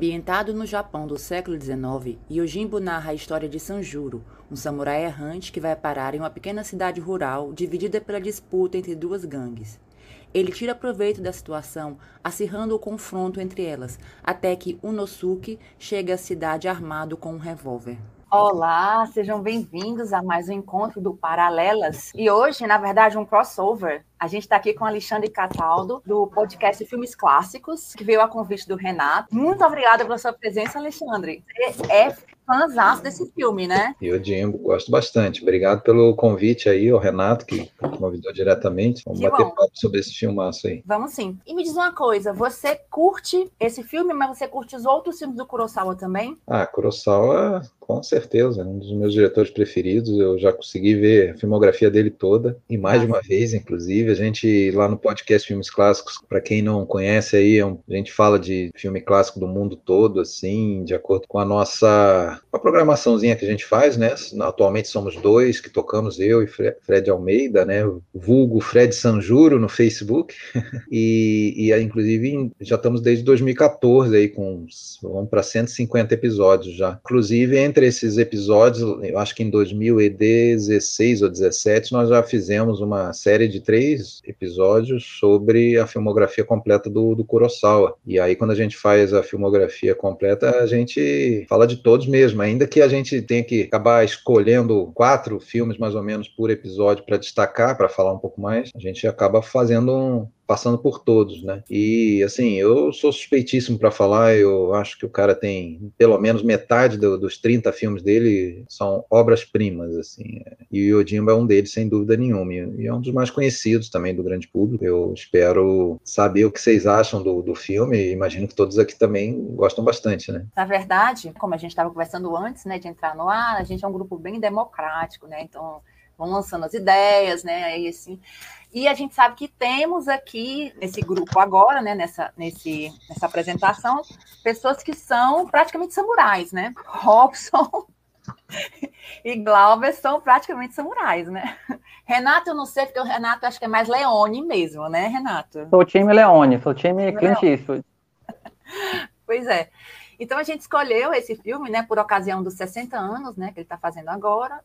Ambientado no Japão do século XIX, Yojimbo narra a história de Sanjuro, um samurai errante que vai parar em uma pequena cidade rural dividida pela disputa entre duas gangues. Ele tira proveito da situação, acirrando o confronto entre elas, até que Unosuke chega à cidade armado com um revólver. Olá, sejam bem-vindos a mais um encontro do Paralelas. E hoje, na verdade, um crossover. A gente está aqui com Alexandre Cataldo, do podcast Filmes Clássicos, que veio a convite do Renato. Muito obrigada pela sua presença, Alexandre. Você é fãzão desse filme, né? Eu, Dimbo, gosto bastante. Obrigado pelo convite aí, o Renato, que convidou diretamente. Vamos que bater bom. papo sobre esse filmaço aí. Vamos sim. E me diz uma coisa, você curte esse filme, mas você curte os outros filmes do Kurosawa também? Ah, Kurosawa, com certeza, é um dos meus diretores preferidos. Eu já consegui ver a filmografia dele toda, e mais ah. de uma vez, inclusive. A gente, lá no podcast Filmes Clássicos, para quem não conhece aí, é a gente fala de filme clássico do mundo todo, assim, de acordo com a nossa uma programaçãozinha que a gente faz, né? Atualmente somos dois que tocamos, eu e Fred Almeida, né? Vulgo Fred Sanjuro no Facebook. e, e inclusive já estamos desde 2014 aí com vamos para 150 episódios já. Inclusive entre esses episódios, eu acho que em 2016 ou 17 nós já fizemos uma série de três episódios sobre a filmografia completa do, do Kurosawa. E aí quando a gente faz a filmografia completa, a gente fala de todos mesmo mesmo, ainda que a gente tenha que acabar escolhendo quatro filmes mais ou menos por episódio para destacar, para falar um pouco mais, a gente acaba fazendo um, passando por todos, né? E assim, eu sou suspeitíssimo para falar, eu acho que o cara tem pelo menos metade do, dos 30 filmes dele são obras-primas, assim. E o Yojimbo é um deles, sem dúvida nenhuma, e é um dos mais conhecidos também do grande público. Eu espero saber o que vocês acham do, do filme, imagino que todos aqui também gostam bastante, né? Na verdade, como a gente estava conversando antes, né, de entrar no ar, a gente é um grupo bem democrático, né? Então, vão lançando as ideias, né? Aí assim, e a gente sabe que temos aqui nesse grupo agora, né, nessa, nesse, nessa apresentação, pessoas que são praticamente samurais, né? Robson e Glauber são praticamente samurais, né? Renato, eu não sei, porque o Renato acho que é mais Leone mesmo, né, Renato? Sou time Leone, sou time Clint Eastwood. pois é. Então a gente escolheu esse filme, né, por ocasião dos 60 anos, né, que ele está fazendo agora.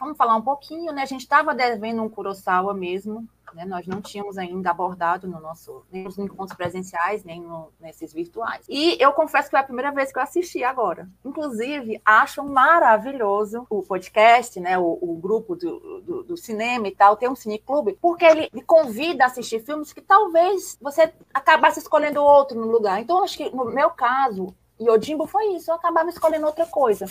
Vamos falar um pouquinho, né? A gente estava devendo um Kurosawa mesmo, né? Nós não tínhamos ainda abordado no nosso, nem nos encontros presenciais, nem no, nesses virtuais. E eu confesso que foi a primeira vez que eu assisti agora. Inclusive, acho maravilhoso o podcast, né? O, o grupo do, do, do, cinema e tal, tem um cineclube, porque ele, convida a assistir filmes que talvez você acabasse escolhendo outro no lugar. Então, acho que no meu caso, Yojimbo foi isso, eu acabava escolhendo outra coisa.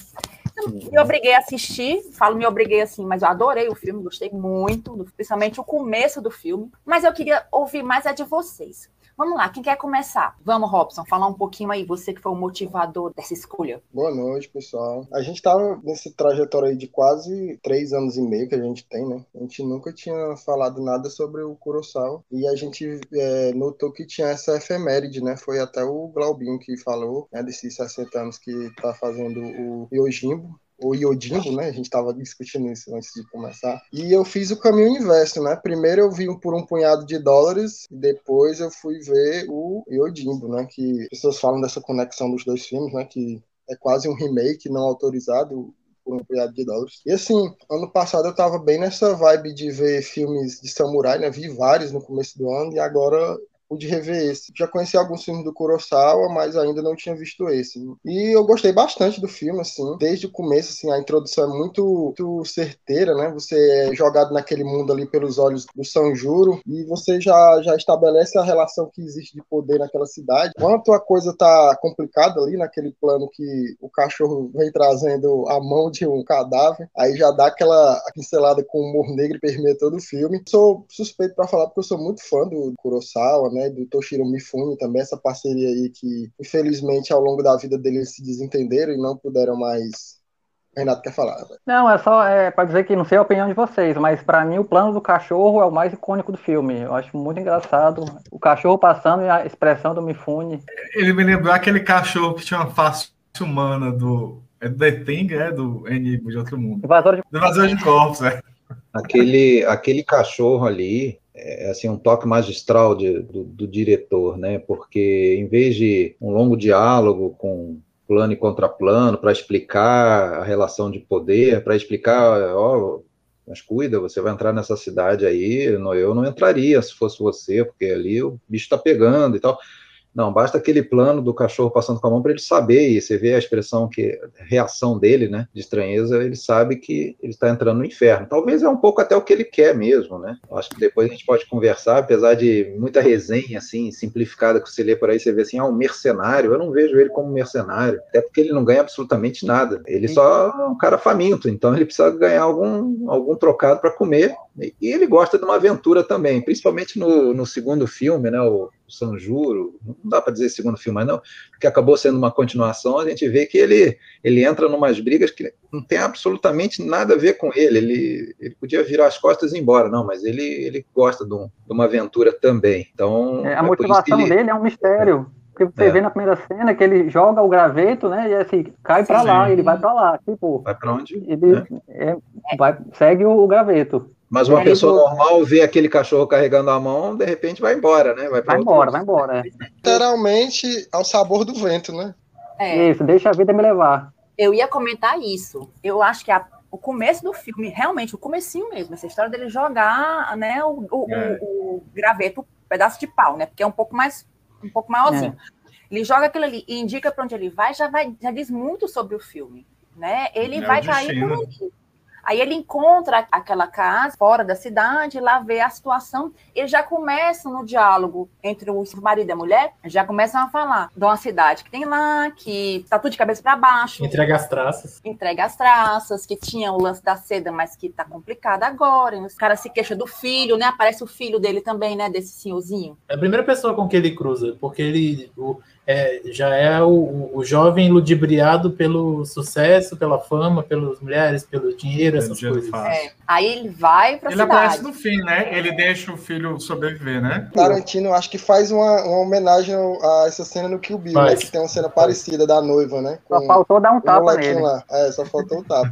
Me obriguei a assistir, falo me obriguei assim, mas eu adorei o filme, gostei muito, principalmente o começo do filme. Mas eu queria ouvir mais a de vocês. Vamos lá, quem quer começar? Vamos, Robson, falar um pouquinho aí, você que foi o motivador dessa escolha. Boa noite, pessoal. A gente tá nesse trajetório aí de quase três anos e meio que a gente tem, né? A gente nunca tinha falado nada sobre o Kurosawa e a gente é, notou que tinha essa efeméride, né? Foi até o Glaubinho que falou, né, desses 60 anos que tá fazendo o Yojimbo, o Iodimbo, né? A gente estava discutindo isso antes de começar. E eu fiz o caminho inverso, né? Primeiro eu vi por um punhado de dólares e depois eu fui ver o Iodimbo, né? Que pessoas falam dessa conexão dos dois filmes, né? Que é quase um remake não autorizado por um punhado de dólares. E assim, ano passado eu tava bem nessa vibe de ver filmes de samurai, né? Vi vários no começo do ano e agora pude rever esse. Já conheci alguns filmes do Kurosawa, mas ainda não tinha visto esse. E eu gostei bastante do filme, assim, desde o começo, assim, a introdução é muito, muito certeira, né? Você é jogado naquele mundo ali pelos olhos do Sanjuro e você já, já estabelece a relação que existe de poder naquela cidade. Quanto a coisa tá complicada ali naquele plano que o cachorro vem trazendo a mão de um cadáver, aí já dá aquela pincelada com humor negro e permeia todo o filme. Sou suspeito para falar porque eu sou muito fã do Kurosawa, né? Né, do Toshiro Mifune também, essa parceria aí que, infelizmente, ao longo da vida deles se desentenderam e não puderam mais Renato quer falar. Não, é só é, para dizer que não sei a opinião de vocês, mas para mim o plano do cachorro é o mais icônico do filme. Eu acho muito engraçado. O cachorro passando e a expressão do Mifune. Ele me lembrou aquele cachorro que tinha uma face humana do. É do The Thing, é do Enigma de Outro Mundo. Invasor de, Invasor de corpos, é. Aquele, aquele cachorro ali, é assim um toque magistral de, do, do, diretor, né? Porque em vez de um longo diálogo com plano e contraplano para explicar a relação de poder, para explicar, ó, mas cuida, você vai entrar nessa cidade aí, eu não entraria se fosse você, porque ali o bicho está pegando e tal. Não, basta aquele plano do cachorro passando com a mão para ele saber, e você vê a expressão que reação dele, né, de estranheza, ele sabe que ele está entrando no inferno. Talvez é um pouco até o que ele quer mesmo, né? Acho que depois a gente pode conversar, apesar de muita resenha assim simplificada que você lê por aí, você vê assim, ah, um mercenário. Eu não vejo ele como mercenário, até porque ele não ganha absolutamente nada. Ele só é um cara faminto, então ele precisa ganhar algum algum trocado para comer. E ele gosta de uma aventura também, principalmente no, no segundo filme, né? O, Sanjuro, não dá para dizer segundo filme, mas não, porque acabou sendo uma continuação, a gente vê que ele, ele entra em umas brigas que não tem absolutamente nada a ver com ele, ele, ele podia virar as costas e ir embora, não, mas ele, ele gosta de, um, de uma aventura também. Então, é, a é motivação ele... dele é um mistério. Porque você é. vê na primeira cena que ele joga o graveto, né? E assim, cai para lá, ele vai para lá. Tipo, vai para onde? Ele é. É, vai, segue o, o graveto. Mas uma pessoa normal vê aquele cachorro carregando a mão, de repente vai embora, né? Vai, vai embora, vai embora. Literalmente ao sabor do vento, né? É. Isso, deixa a vida me levar. Eu ia comentar isso. Eu acho que a, o começo do filme, realmente, o comecinho mesmo, essa história dele jogar né, o, o, é. o, o graveto, o pedaço de pau, né? Porque é um pouco mais um pouco maiorzinho. É. Ele joga aquilo ali e indica para onde ele vai, já vai, já diz muito sobre o filme, né? Ele é vai cair por ali. Aí ele encontra aquela casa fora da cidade, lá vê a situação. Eles já começam no diálogo entre o marido e a mulher, já começam a falar de uma cidade que tem lá, que tá tudo de cabeça para baixo. Entrega as traças. Entrega as traças, que tinha o lance da seda, mas que tá complicado agora. E os caras se queixam do filho, né? Aparece o filho dele também, né? Desse senhorzinho. É a primeira pessoa com que ele cruza, porque ele. O é, já é o, o, jovem ludibriado pelo sucesso, pela fama, pelas mulheres, pelo dinheiro, essas dinheiro coisas. É. Aí ele vai para Ele cidade. aparece no fim, né? Ele deixa o filho sobreviver, né? Tarantino acho que faz uma, uma homenagem a essa cena no Kill Bill, né? Que tem uma cena parecida da noiva, né? Com, só faltou dar um tapa nele. Lá. É, só faltou um tapa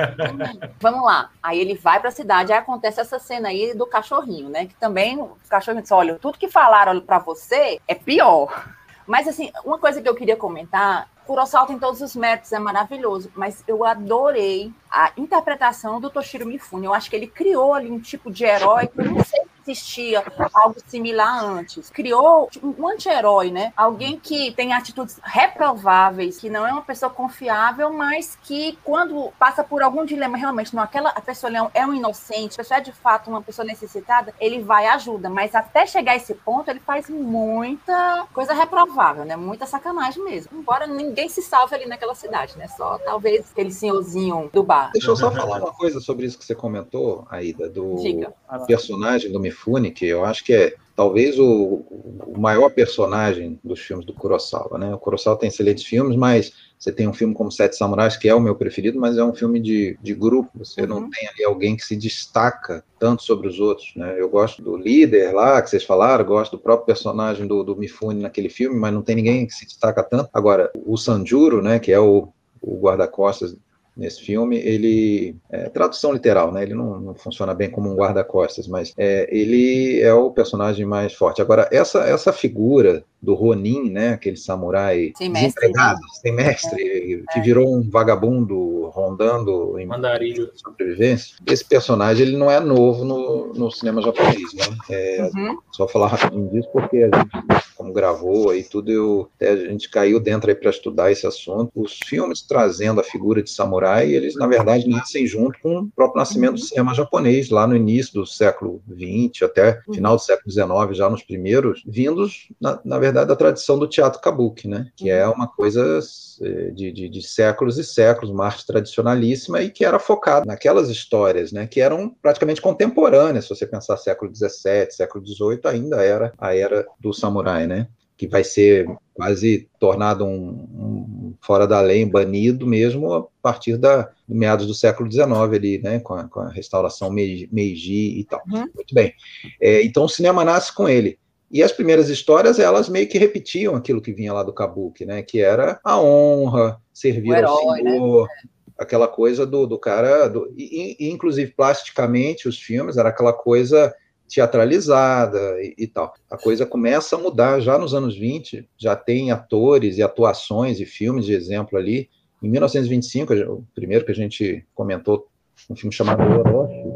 Vamos lá. Aí ele vai para a cidade, aí acontece essa cena aí do cachorrinho, né? Que também o cachorrinho diz, olha, tudo que falaram para você é pior. Mas, assim, uma coisa que eu queria comentar, Kurosawa tem todos os méritos, é maravilhoso, mas eu adorei a interpretação do Toshiro Mifune. Eu acho que ele criou ali um tipo de herói que eu não sei existia algo similar antes. Criou um anti-herói, né? Alguém que tem atitudes reprováveis, que não é uma pessoa confiável, mas que quando passa por algum dilema, realmente, não, aquela a pessoa é um inocente, a pessoa é de fato uma pessoa necessitada, ele vai e ajuda. Mas até chegar a esse ponto, ele faz muita coisa reprovável, né? Muita sacanagem mesmo. Embora ninguém se salve ali naquela cidade, né? Só talvez aquele senhorzinho do bar. Deixa eu só falar uma coisa sobre isso que você comentou, Aida, do Diga. personagem do Mifune, que eu acho que é talvez o, o, maior personagem dos filmes do Kurosawa, né? O Kurosawa tem excelentes filmes, mas você tem um filme como Sete Samurais, que é o meu preferido, mas é um filme de, de grupo, você uhum. não tem ali alguém que se destaca tanto sobre os outros, né? Eu gosto do líder lá, que vocês falaram, gosto do próprio personagem do, do Mifune naquele filme, mas não tem ninguém que se destaca tanto. Agora, o Sanjuro, né, que é o, o guarda-costas nesse filme, ele é tradução literal, né? Ele não, não funciona bem como um guarda-costas, mas é, ele é o personagem mais forte. Agora essa essa figura do Ronin, né? Aquele samurai sem desempregado, mestre, sem mestre, é. que é. virou um vagabundo rondando em Mandarilho. sobrevivência. Esse personagem ele não é novo no, no cinema japonês, né? É, uhum. Só falar rapidinho disso porque a gente, como gravou aí tudo, eu, a gente caiu dentro aí para estudar esse assunto. Os filmes trazendo a figura de samurai, eles na verdade nascem junto com o próprio nascimento uhum. do cinema japonês lá no início do século XX até uhum. final do século XIX, já nos primeiros, vindos na, na verdade verdade, da tradição do teatro kabuki, né? Que é uhum. uma coisa eh, de, de, de, séculos e séculos, uma arte tradicionalíssima e que era focada naquelas histórias, né? Que eram praticamente contemporâneas, se você pensar século XVII, século XVIII, ainda era a era do samurai, né? Que vai ser quase tornado um, um fora da lei, banido mesmo a partir da meados do século XIX ali, né, com a, com a restauração Meiji e tal. Uhum. Muito bem. É, então o cinema nasce com ele. E as primeiras histórias, elas meio que repetiam aquilo que vinha lá do Kabuki, né? Que era a honra, servir herói, ao né? Senhor, né? aquela coisa do, do cara... Do, e, e, inclusive, plasticamente, os filmes, era aquela coisa teatralizada e, e, tal. A coisa começa a mudar já nos anos 20, já tem atores e atuações e filmes de exemplo ali. Em 1925, o primeiro que a gente comentou, um filme chamado Orochi,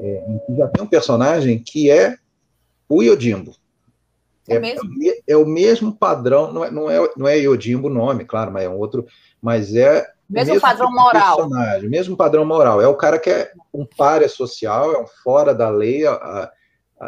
é, em que já tem um personagem que é o Yojimbo. É, é, é, o mesmo padrão, não é, não é, não é Yojimbo o nome, claro, mas é um outro, mas é mesmo, mesmo padrão moral. Personagem, mesmo padrão moral. É o cara que é um párea social, é um fora da lei a, a,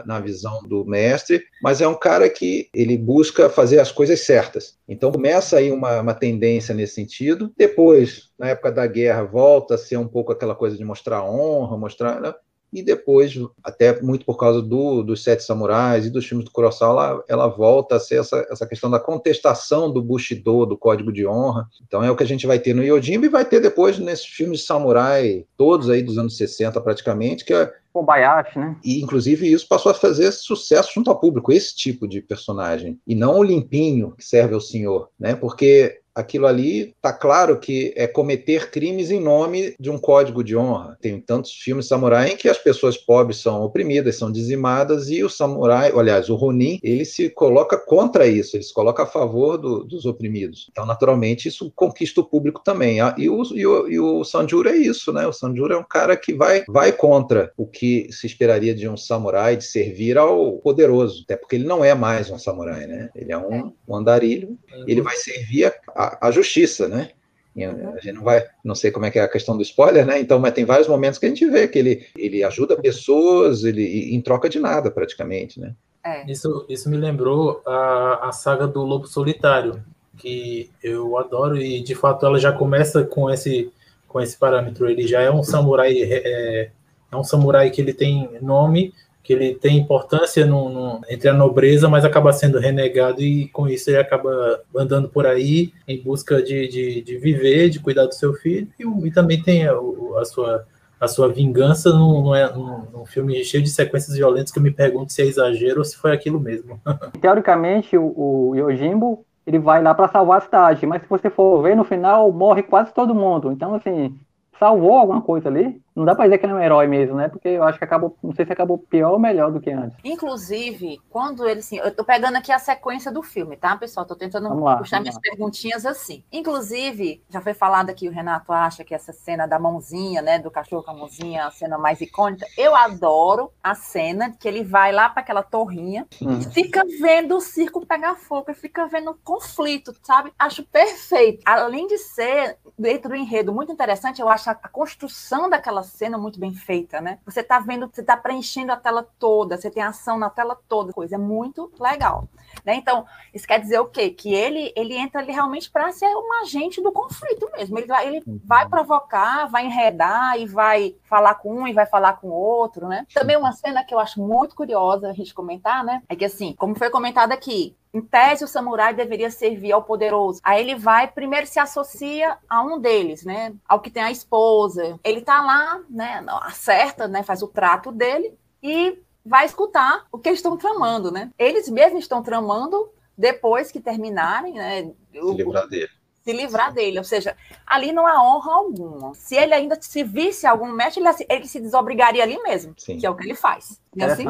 na visão do mestre, mas é um cara que ele busca fazer as coisas certas. Então começa aí uma, uma tendência nesse sentido. Depois, na época da guerra, volta a ser um pouco aquela coisa de mostrar honra, mostrar. Né? E depois, até muito por causa do, dos Sete Samurais e dos filmes do Kurosawa, ela, ela volta a ser essa, essa questão da contestação do Bushido, do Código de Honra. Então é o que a gente vai ter no Yojimbo e vai ter depois nesses filmes de samurai, todos aí dos anos 60 praticamente, que é Kobayashi, né? E, inclusive, isso passou a fazer sucesso junto ao público, esse tipo de personagem. E não o limpinho que serve ao senhor, né? Porque aquilo ali está claro que é cometer crimes em nome de um código de honra. Tem tantos filmes samurai em que as pessoas pobres são oprimidas, são dizimadas, e o samurai, aliás, o Ronin, ele se coloca contra isso, ele se coloca a favor do, dos oprimidos. Então, naturalmente, isso conquista o público também. Ah, e o, e o, e o Sanjuro é isso, né? O Sanjuro é um cara que vai, vai contra o que se esperaria de um samurai, de servir ao poderoso, até porque ele não é mais um samurai, né? Ele é um, um andarilho, ele vai servir a a, a justiça, né? A gente não vai, não sei como é que é a questão do spoiler, né? Então, mas tem vários momentos que a gente vê que ele, ele ajuda pessoas, ele em troca de nada, praticamente, né? É. Isso, isso me lembrou a, a saga do Lobo Solitário, que eu adoro e de fato ela já começa com esse com esse parâmetro. Ele já é um samurai, é, é um samurai que ele tem nome, que ele tem importância no, no, entre a nobreza, mas acaba sendo renegado e com isso ele acaba andando por aí em busca de, de, de viver, de cuidar do seu filho e, e também tem a, a, sua a sua vingança num, é, num, filme cheio de sequências violentas que eu me pergunto se é exagero ou se foi aquilo mesmo. Teoricamente, o, o Yojimbo ele vai lá para salvar a cidade, mas se você for ver no final morre quase todo mundo. Então assim salvou alguma coisa ali não dá pra dizer que ele é um herói mesmo, né? Porque eu acho que acabou, não sei se acabou pior ou melhor do que antes. Inclusive, quando ele, assim, eu tô pegando aqui a sequência do filme, tá, pessoal? Tô tentando lá, puxar minhas lá. perguntinhas assim. Inclusive, já foi falado aqui, o Renato acha que essa cena da mãozinha, né, do cachorro com a mãozinha, a cena mais icônica. Eu adoro a cena que ele vai lá para aquela torrinha hum. e fica vendo o circo pegar fogo, e fica vendo o conflito, sabe? Acho perfeito. Além de ser, dentro do enredo, muito interessante, eu acho a construção daquela aquela cena muito bem feita, né? Você tá vendo, você tá preenchendo a tela toda, você tem ação na tela toda, coisa é muito legal. Né? Então, isso quer dizer o quê? Que ele, ele entra ali realmente para ser um agente do conflito mesmo. Ele, vai, ele vai provocar, vai enredar e vai falar com um e vai falar com o outro, né? Também uma cena que eu acho muito curiosa a gente comentar, né? É que assim, como foi comentado aqui, em tese, o samurai deveria servir ao poderoso. Aí ele vai, primeiro se associa a um deles, né? Ao que tem a esposa. Ele tá lá, né? Acerta, né? Faz o trato dele e vai escutar o que eles estão tramando, né? Eles mesmos estão tramando depois que terminarem, né? Se livrar dele. Se livrar dele, ou seja, ali não há honra alguma. Se ele ainda se visse algum mestre, ele, ele se desobrigaria ali mesmo, Sim. que é o que ele faz. É, assim?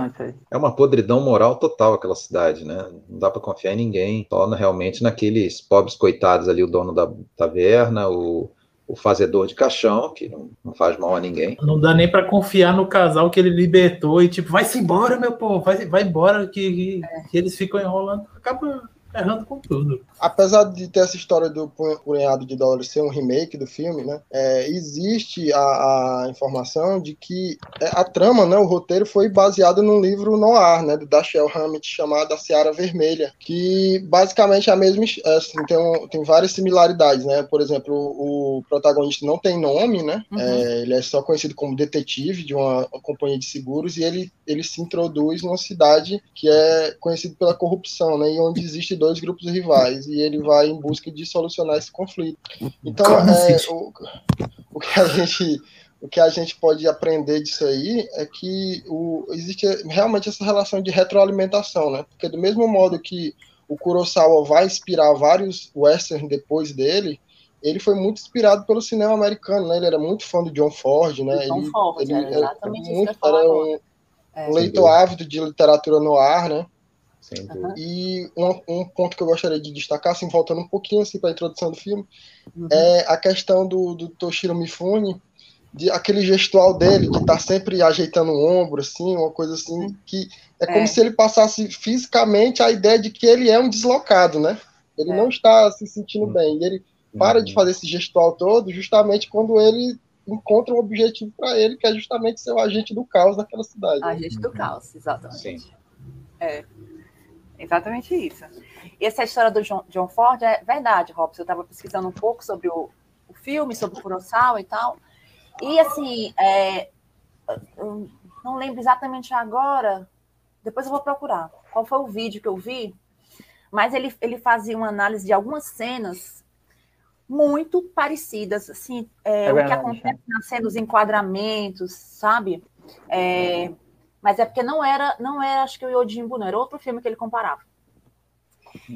é uma podridão moral total aquela cidade, né? Não dá para confiar em ninguém. Torna realmente naqueles pobres coitados ali, o dono da taverna, o o fazedor de caixão, que não, não faz mal a ninguém. Não dá nem para confiar no casal que ele libertou e tipo, vai-se embora, meu povo, vai, vai embora, que, que, que eles ficam enrolando. Acaba errando com tudo. Apesar de ter essa história do punhado de dólares ser um remake do filme, né? É, existe a, a, informação de que é, a trama, né, o roteiro foi baseado num livro noir, né, do Dashiell Hammett chamado A Seara Vermelha, que basicamente é a mesma, é, assim, tem, um, tem várias similaridades, né? Por exemplo, o, o protagonista não tem nome, né? Uhum. É, ele é só conhecido como detetive de uma, uma companhia de seguros e ele ele se introduz numa cidade que é conhecida pela corrupção, né? E onde existe dois grupos rivais e ele vai em busca de solucionar esse conflito. Então, é, o, o, que a gente o que a gente pode aprender disso aí é que o, existe realmente essa relação de retroalimentação, né? Porque do mesmo modo que o Kurosawa vai inspirar vários westerns depois dele, ele foi muito inspirado pelo cinema americano, né? Ele era muito fã do John Ford, né? John ele, Ford, ele era exatamente era, muito, era um, É. um leitor ávido de literatura no ar, né? E um, um ponto que eu gostaria de destacar, assim, voltando um pouquinho assim, para a introdução do filme, Uhum. é a questão do, do Toshiro Mifune, de aquele gestual dele, de estar sempre ajeitando o ombro, assim, uma coisa assim, que é como É. se ele passasse fisicamente a ideia de que ele é um deslocado, né? Ele É. não está se sentindo bem. E ele para de fazer esse gestual todo justamente quando ele encontra um objetivo para ele, que é justamente ser o agente do caos daquela cidade. A gente do caos, exatamente. Sim. É, exatamente isso. E essa história do John, John Ford é verdade, Robson. Eu estava pesquisando um pouco sobre o, o filme, sobre o Kurosawa e tal. E, assim, é, não lembro exatamente agora, depois eu vou procurar qual foi o vídeo que eu vi, mas ele, ele fazia uma análise de algumas cenas muito parecidas, assim, é, É o que acontece nas cenas, os enquadramentos, sabe? É, mas é porque não era, não era, acho que o Yojimbo, não, era outro filme que ele comparava.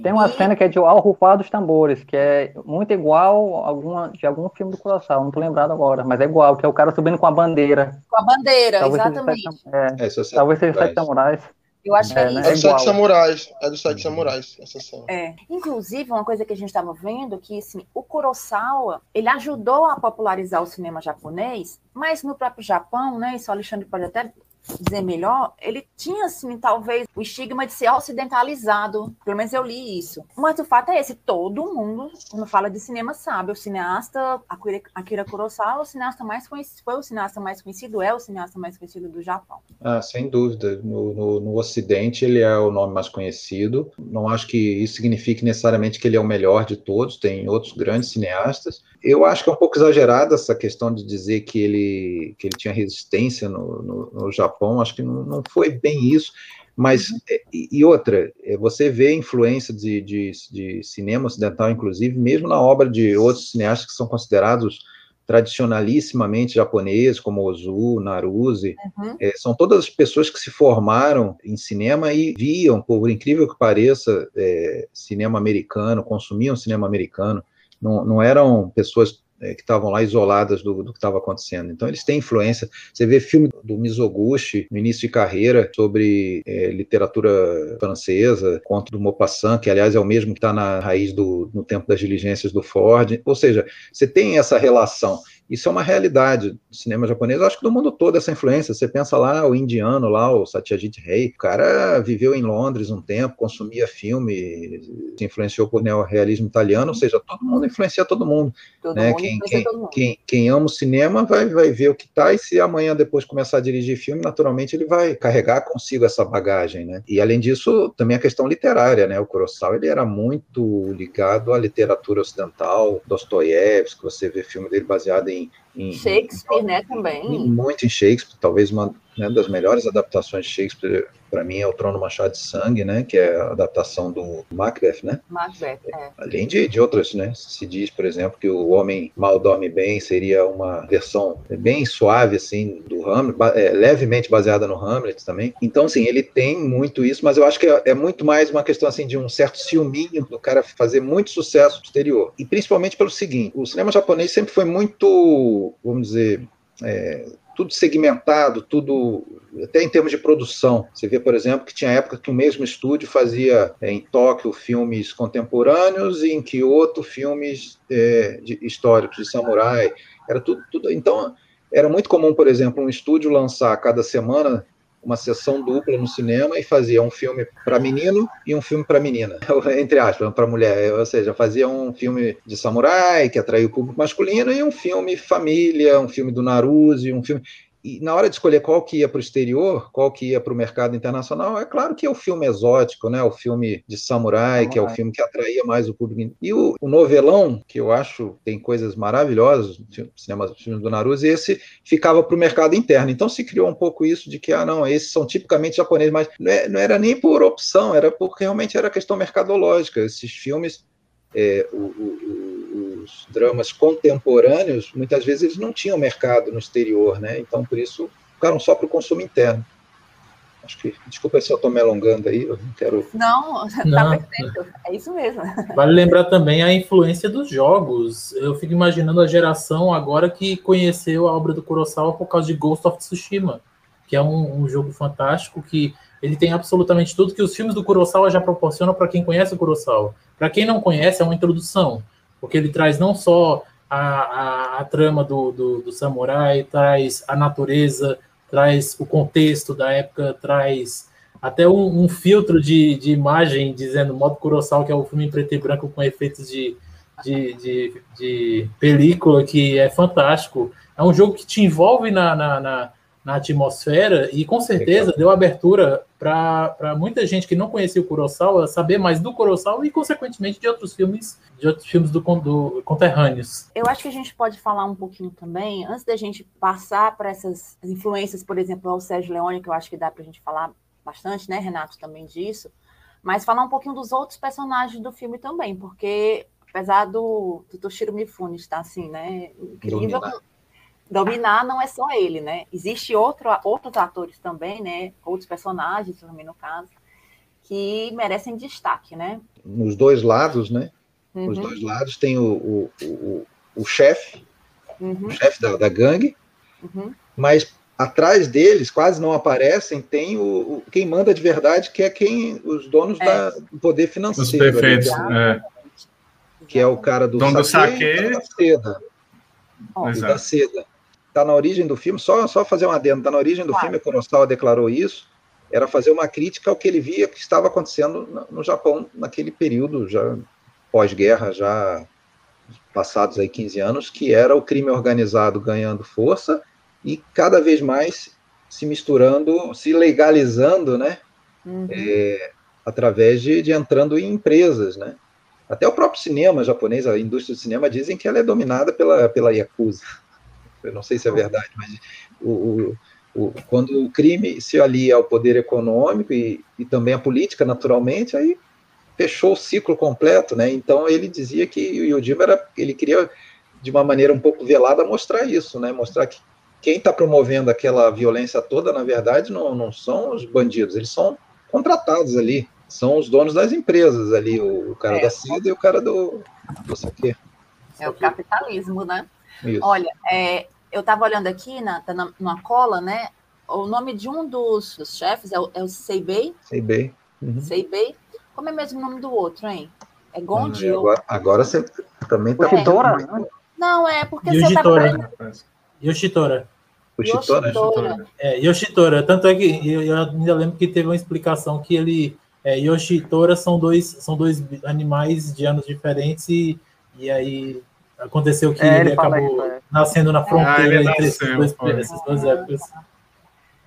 Tem uma E- cena que é de Ao Rufar dos Tambores, que é muito igual a alguma, de algum filme do Kurosawa, não tô lembrado agora, mas é igual, que é o cara subindo com a bandeira. Com a bandeira, Talvez seja exatamente. Sam- é, É, é talvez seja. Sete Samurais. Eu acho que é, É, né? isso. É dos. Sete Samurais. É dos Sete Samurais, essa cena. É. Inclusive, uma coisa que a gente estava vendo que assim, o Kurosawa ele ajudou a popularizar o cinema japonês, mas no próprio Japão, né? Isso o Alexandre pode até dizer melhor, ele tinha assim talvez o estigma de ser ocidentalizado. Pelo menos eu li isso. Mas o fato é esse: todo mundo, quando fala de cinema, sabe. O cineasta Akira, Akira Kurosawa, o cineasta mais conhecido, foi o cineasta mais conhecido, é o cineasta mais conhecido do Japão. Ah, sem dúvida. No, no, no Ocidente, ele é o nome mais conhecido. Não acho que isso signifique necessariamente que ele é o melhor de todos, tem outros grandes cineastas. Eu acho que é um pouco exagerada essa questão de dizer que ele, que ele tinha resistência no, no, no Japão. Acho que não, não foi bem isso. Mas, é, e e outra, é, você vê influência de, de, de cinema ocidental, inclusive, mesmo na obra de outros cineastas que são considerados tradicionalissimamente japoneses, como Ozu, Naruse, Uhum. é, são todas as pessoas que se formaram em cinema e viam, por incrível que pareça, é, cinema americano, consumiam cinema americano, não, não eram pessoas é, que estavam lá isoladas do, do que estava acontecendo. Então, eles têm influência. Você vê filme do Mizoguchi, no início de carreira, sobre é, literatura francesa, conto do Maupassant, que, aliás, é o mesmo que está na raiz do no tempo das diligências do Ford. Ou seja, você tem essa relação. Isso é uma realidade do cinema japonês, acho que do mundo todo essa influência. Você pensa lá, o indiano lá, o Satyajit Ray, o cara viveu em Londres um tempo, consumia filme, se influenciou por neorrealismo italiano, ou seja, todo mundo influencia todo mundo. Todo Né? mundo Quem, quem, todo mundo. quem, quem ama o cinema vai, vai ver o que tá, e se amanhã depois começar a dirigir filme, naturalmente ele vai carregar consigo essa bagagem, né? E além disso, também a questão literária, né? O Kurosawa, ele era muito ligado à literatura ocidental, Dostoiévski, você vê filme dele baseado em... em Shakespeare, né, em- também. muito em Shakespeare, talvez uma né, das melhores adaptações de Shakespeare, para mim, é o Trono Machado de Sangue, né? Que é a adaptação do Macbeth, né? Macbeth, é. Além de, de outras, né? Se diz, por exemplo, que o Homem Mal Dorme Bem seria uma versão bem suave, assim, do Hamlet, é, levemente baseada no Hamlet também. Então, assim, ele tem muito isso, mas eu acho que é, é muito mais uma questão, assim, de um certo ciúminho do cara fazer muito sucesso exterior. E principalmente pelo seguinte, o cinema japonês sempre foi muito, vamos dizer, é, tudo segmentado, tudo até em termos de produção. Você vê, por exemplo, que tinha época que o mesmo estúdio fazia é, em Tóquio filmes contemporâneos e em Kyoto filmes é, de, históricos de samurai. Era tudo, tudo. Então era muito comum, por exemplo, um estúdio lançar cada semana uma sessão dupla no cinema e fazia um filme para menino e um filme para menina, entre aspas, para mulher. Ou seja, fazia um filme de samurai que atraiu o público masculino e um filme família, um filme do Naruse, um filme e na hora de escolher qual que ia para o exterior, qual que ia para o mercado internacional, é claro que é o filme exótico, né? O filme de samurai, samurai. que é o filme que atraía mais o público. E o, o novelão, que eu acho tem coisas maravilhosas, cinema, filme do Naruse, esse ficava para o mercado interno. Então se criou um pouco isso de que, ah, não, esses são tipicamente japoneses, mas não, é, não era nem por opção, era porque realmente era questão mercadológica. Esses filmes, é, o, o os dramas contemporâneos, muitas vezes eles não tinham mercado no exterior, né? Então, por isso, ficaram só para o consumo interno. Acho que, desculpa se eu estou me alongando aí, eu não quero. Não, tá não. perfeito, é isso mesmo. Vale lembrar também a influência dos jogos. Eu fico imaginando a geração agora que conheceu a obra do Kurosawa por causa de Ghost of Tsushima. que é um, um, jogo fantástico que ele tem absolutamente tudo que os filmes do Kurosawa já proporcionam para quem conhece o Kurosawa. Para quem não conhece, é uma introdução, porque ele traz não só a, a, a trama do, do, do, samurai, traz a natureza, traz o contexto da época, traz até um, um filtro de, de, imagem dizendo modo Kurosawa, que é o filme em preto e branco com efeitos de, de, de, de película, que é fantástico. É um jogo que te envolve na, na, na na atmosfera e com certeza deu abertura para muita gente que não conhecia o Kurosawa saber mais do Kurosawa e consequentemente de outros filmes de outros filmes do, do conterrâneos. Eu acho que a gente pode falar um pouquinho também antes da gente passar para essas influências, por exemplo, ao Sérgio Leone, que eu acho que dá para a gente falar bastante, né, Renato, também disso, mas falar um pouquinho dos outros personagens do filme também, porque apesar do, do Toshiro Mifune estar assim, né, incrível, dominar não é só ele, né? Existe outro, outros atores também, né? Outros personagens também no caso, que merecem destaque, né? Nos dois lados, né? Uhum. Nos dois lados tem o, o, o, o chefe, uhum. o chefe da, da gangue, uhum. mas atrás deles quase não aparecem, tem o, o, quem manda de verdade, que é quem os donos é. da, do poder financeiro. Os prefeitos, é. Que é o cara do Dono saque, do saque. da seda. Oh. da seda está na origem do filme, só, só fazer um adendo, está na origem do claro. filme, Kurosawa declarou isso, era fazer uma crítica ao que ele via que estava acontecendo no, Japão naquele período, já pós-guerra, já passados aí 15 anos, que era o crime organizado ganhando força e cada vez mais se misturando, se legalizando, né, uhum. é, através de, de entrando em empresas, né, até o próprio cinema japonês, a indústria do cinema, dizem que ela é dominada pela, pela Yakuza. Eu não sei se é verdade, mas o, o, o, quando o crime se alia ao poder econômico e, e também à política, naturalmente, aí fechou o ciclo completo, né? Então ele dizia que o Yojima era, ele queria de uma maneira um pouco velada mostrar isso, né? Mostrar que quem está promovendo aquela violência toda, na verdade, não, não são os bandidos, eles são contratados ali, são os donos das empresas ali, o, o cara é. da seda e o cara do não sei o quê. É o capitalismo, né? Isso. Olha, é, eu estava olhando aqui na, tá na, numa cola, né? O nome de um dos, dos chefes é o, é o Seibei. Seibei. Uhum. Seibei. Como é mesmo o nome do outro, hein? É Gondi? Ah, agora, agora você também está... Yoshitora? É. Não, é porque Yoshitora. você estava... Yoshitora. Yoshitora. Yoshitora. É, Yoshitora. Tanto é que eu, eu, ainda lembro que teve uma explicação que ele... É, Yoshitora são dois, são dois animais de anos diferentes e, e aí Aconteceu que é, ele, ele acabou isso, é. nascendo na fronteira ah, entre nasceu, dois, essas duas épocas.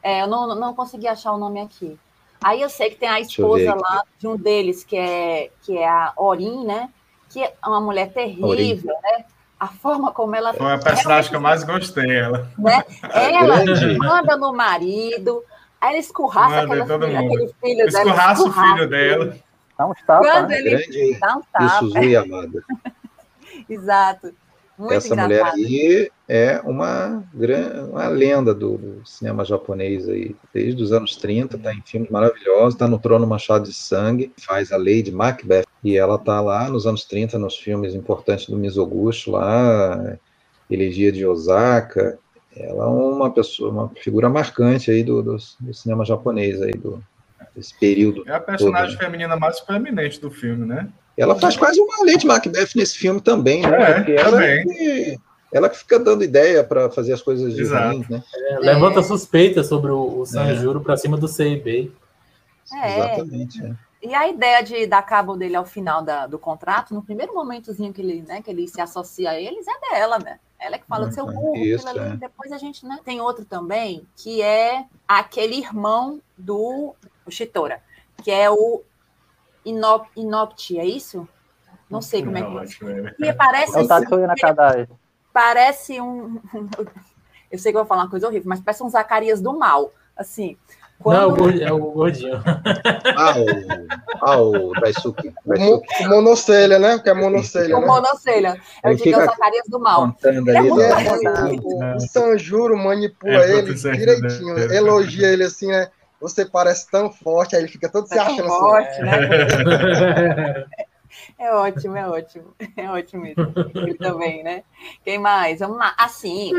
É, eu não, não consegui achar o nome aqui. Aí eu sei que tem a esposa lá de um deles, que é, que é a Orin, né? Que é uma mulher terrível, né? A forma como ela. Foi a personagem que eu mais gostei, ela. Né? Ela manda no marido, aí ela escurraça aquela filha, aquele filho escurraça dela. Escurraça o filho dela. Dá um tapa. Quando né? ele Grande dá um tapa. e amada. Exato. Muito Essa engraçado. mulher aí é uma, uma lenda do, do, cinema japonês aí. Desde os anos 30, está em filmes maravilhosos, está no Trono Machado de Sangue, faz a Lady Macbeth, e ela está lá nos anos 30 nos filmes importantes do Mizoguchi lá, Elegia de Osaka. Ela é uma pessoa, uma figura marcante aí do, do, do cinema japonês aí, do, desse período. É a personagem todo, né? feminina mais proeminente do filme, né? Ela faz quase uma Lady Macbeth nesse filme também, né? É, Porque ela também. Que, ela que fica dando ideia para fazer as coisas de ruim, né? É, levanta suspeita sobre o, o Sanjuro é. para cima do Seibei. É. Exatamente. É. E a ideia de dar cabo dele ao final da, do contrato, no primeiro momentozinho que ele, né, que ele se associa a eles, é dela, né? Ela é que fala do seu burro, Isso, é. depois a gente, né? Tem outro também, que é aquele irmão do Shitora, que é o Inop, Inopti, é isso? Não sei como não, é que é. E parece, é o Tatsuya Nakadai. Parece um. Eu sei que eu vou falar uma coisa horrível, mas parece um Zacarias do mal. Assim. Quando... Não, é o gordinho. ah, o, ah, o Daisuke. O monocelha, né? Que é monocelha. O né? monocelha. É o Zacarias do mal. Ele é muito é, o Sanjuro manipula é, ele direitinho. Elogia ele assim, né? Você parece tão forte, aí ele fica todo se é achando assim. Forte, né? É ótimo, é ótimo. É ótimo isso. Ele também, né? Quem mais? Vamos lá. Assim.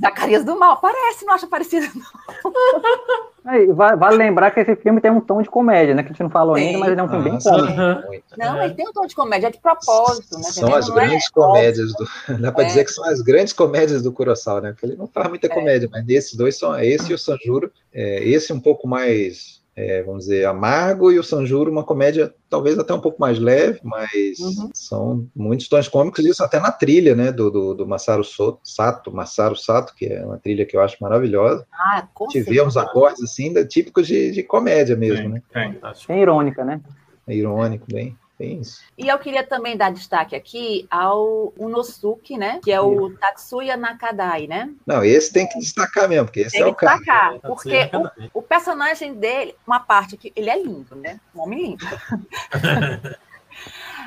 Zacarias do Mal, parece, não acha parecido, não. Aí, vale, vale lembrar que esse filme tem um tom de comédia, né? Que a gente não falou Tem. ainda, mas ele é um filme bem Nossa, cômico. Não, ele tem um tom de comédia, é de propósito, né? São as Não é grandes óbvio. comédias do. Dá pra É. dizer que são as grandes comédias do Kurosawa, né? Porque ele não faz muita É. comédia, mas esses dois são esse e o Sanjuro. É, esse um pouco mais, é, vamos dizer, amargo, e o Sanjuro uma comédia talvez até um pouco mais leve, mas Uhum. são muitos tons cômicos, isso até na trilha, né? Do, do, do Masaru Soto, Sato, Masaru Sato, que é uma trilha que eu acho maravilhosa. Ah, com Tivemos certeza. acordes assim, da- típicos de, de comédia mesmo, Tem, né? tem. Bem irônica, né? É irônico, bem, bem isso. E eu queria também dar destaque aqui ao Unosuke, né? Que é o Tatsuya Nakadai, né? Não, esse tem que destacar mesmo, porque esse Tem é que o cara. destacar, É, porque o, o personagem dele, uma parte que ele é lindo, né? Um homem lindo.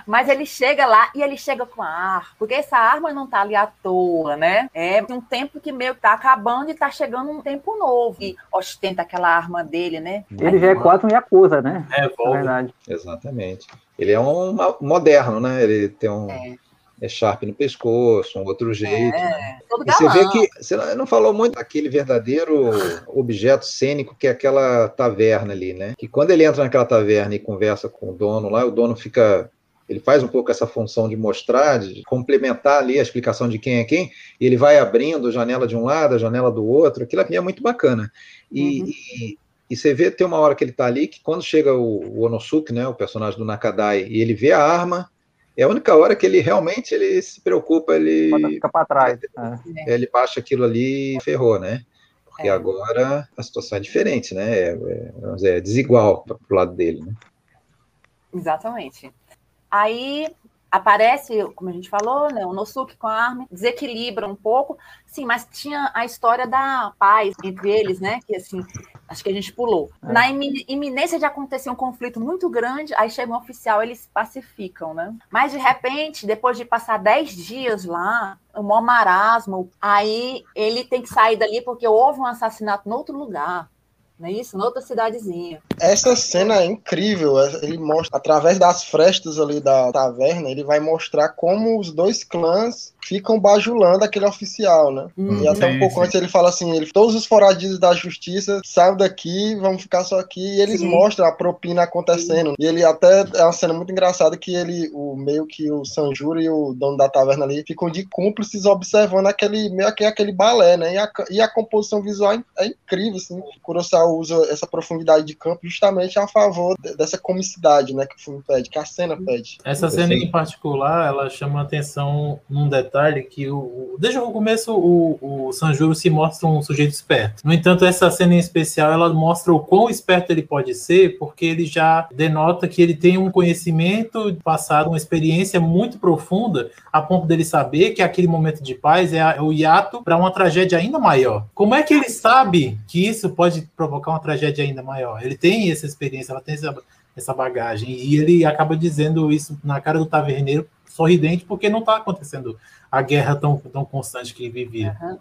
Mas ele chega lá e ele chega com a arma, porque essa arma não tá ali à toa, né? É um tempo que meio que tá acabando e tá chegando um tempo novo. E ostenta aquela arma dele, né? Ele já é quase um Yakuza, né? É, Na Volvo. verdade. Exatamente. Ele é um moderno, né? Ele tem um É. é Sharp no pescoço, um outro jeito. né? É, todo E você vê que você não- não falou muito daquele verdadeiro objeto cênico que é aquela taverna ali, né? Que quando ele entra naquela taverna e conversa com o dono lá, o dono fica ele faz um pouco essa função de mostrar, de complementar ali a explicação de quem é quem, e ele vai abrindo a janela de um lado, a janela do outro, aquilo ali é muito bacana. E, Uhum. e, e você vê, tem uma hora que ele está ali, que quando chega o, o Onosuke, né, o personagem do Nakadai, e ele vê a arma, é a única hora que ele realmente ele se preocupa, ele, ficar pra trás. É. ele baixa aquilo ali e ferrou, né? Porque É. agora a situação é diferente, né? É, é, dizer, é desigual para o lado dele, né? Exatamente. Aí aparece, como a gente falou, né, o Nosuke com a arma, desequilibra um pouco, sim, mas tinha a história da paz entre eles, né, que assim, acho que a gente pulou. É. Na imi- iminência de acontecer um conflito muito grande, aí chega um oficial, eles se pacificam, né? Mas de repente, depois de passar 10 dias lá, o maior marasmo, aí ele tem que sair dali porque houve um assassinato em outro lugar. Não é isso? Noutra cidadezinha. Essa cena é incrível. Ele mostra, através das frestas ali da taverna, ele vai mostrar como os dois clãs ficam bajulando aquele oficial, né? Hum. E até um Sim, pouco sim. antes ele fala assim: ele, todos os foradidos da justiça saiam daqui, vamos ficar só aqui. E eles Sim. mostram a propina acontecendo. E ele até é uma cena muito engraçada que ele, o meio que o Sanjuro e o dono da taverna ali ficam de cúmplices observando aquele meio que aquele balé, né? E a, e a composição visual é, incrível, assim. O Kurosawa usa essa profundidade de campo justamente a favor de- dessa comicidade, né? Que o filme pede, que a cena pede. Essa Sim. cena em particular, ela chama atenção num detalhe que o, o- desde o começo o, o Sanjuro se mostra um sujeito esperto. No entanto, essa cena em especial, ela mostra o quão esperto ele pode ser, porque ele já denota que ele tem um conhecimento passado, uma experiência muito profunda, a ponto dele saber que aquele momento de paz é, a- é o hiato para uma tragédia ainda maior. Como é que ele sabe que isso pode provocar uma tragédia ainda maior? Ele tem essa experiência, ela tem essa essa bagagem. E ele acaba dizendo isso na cara do taverneiro, sorridente, porque não está acontecendo a guerra tão, tão constante que ele vivia. Aham.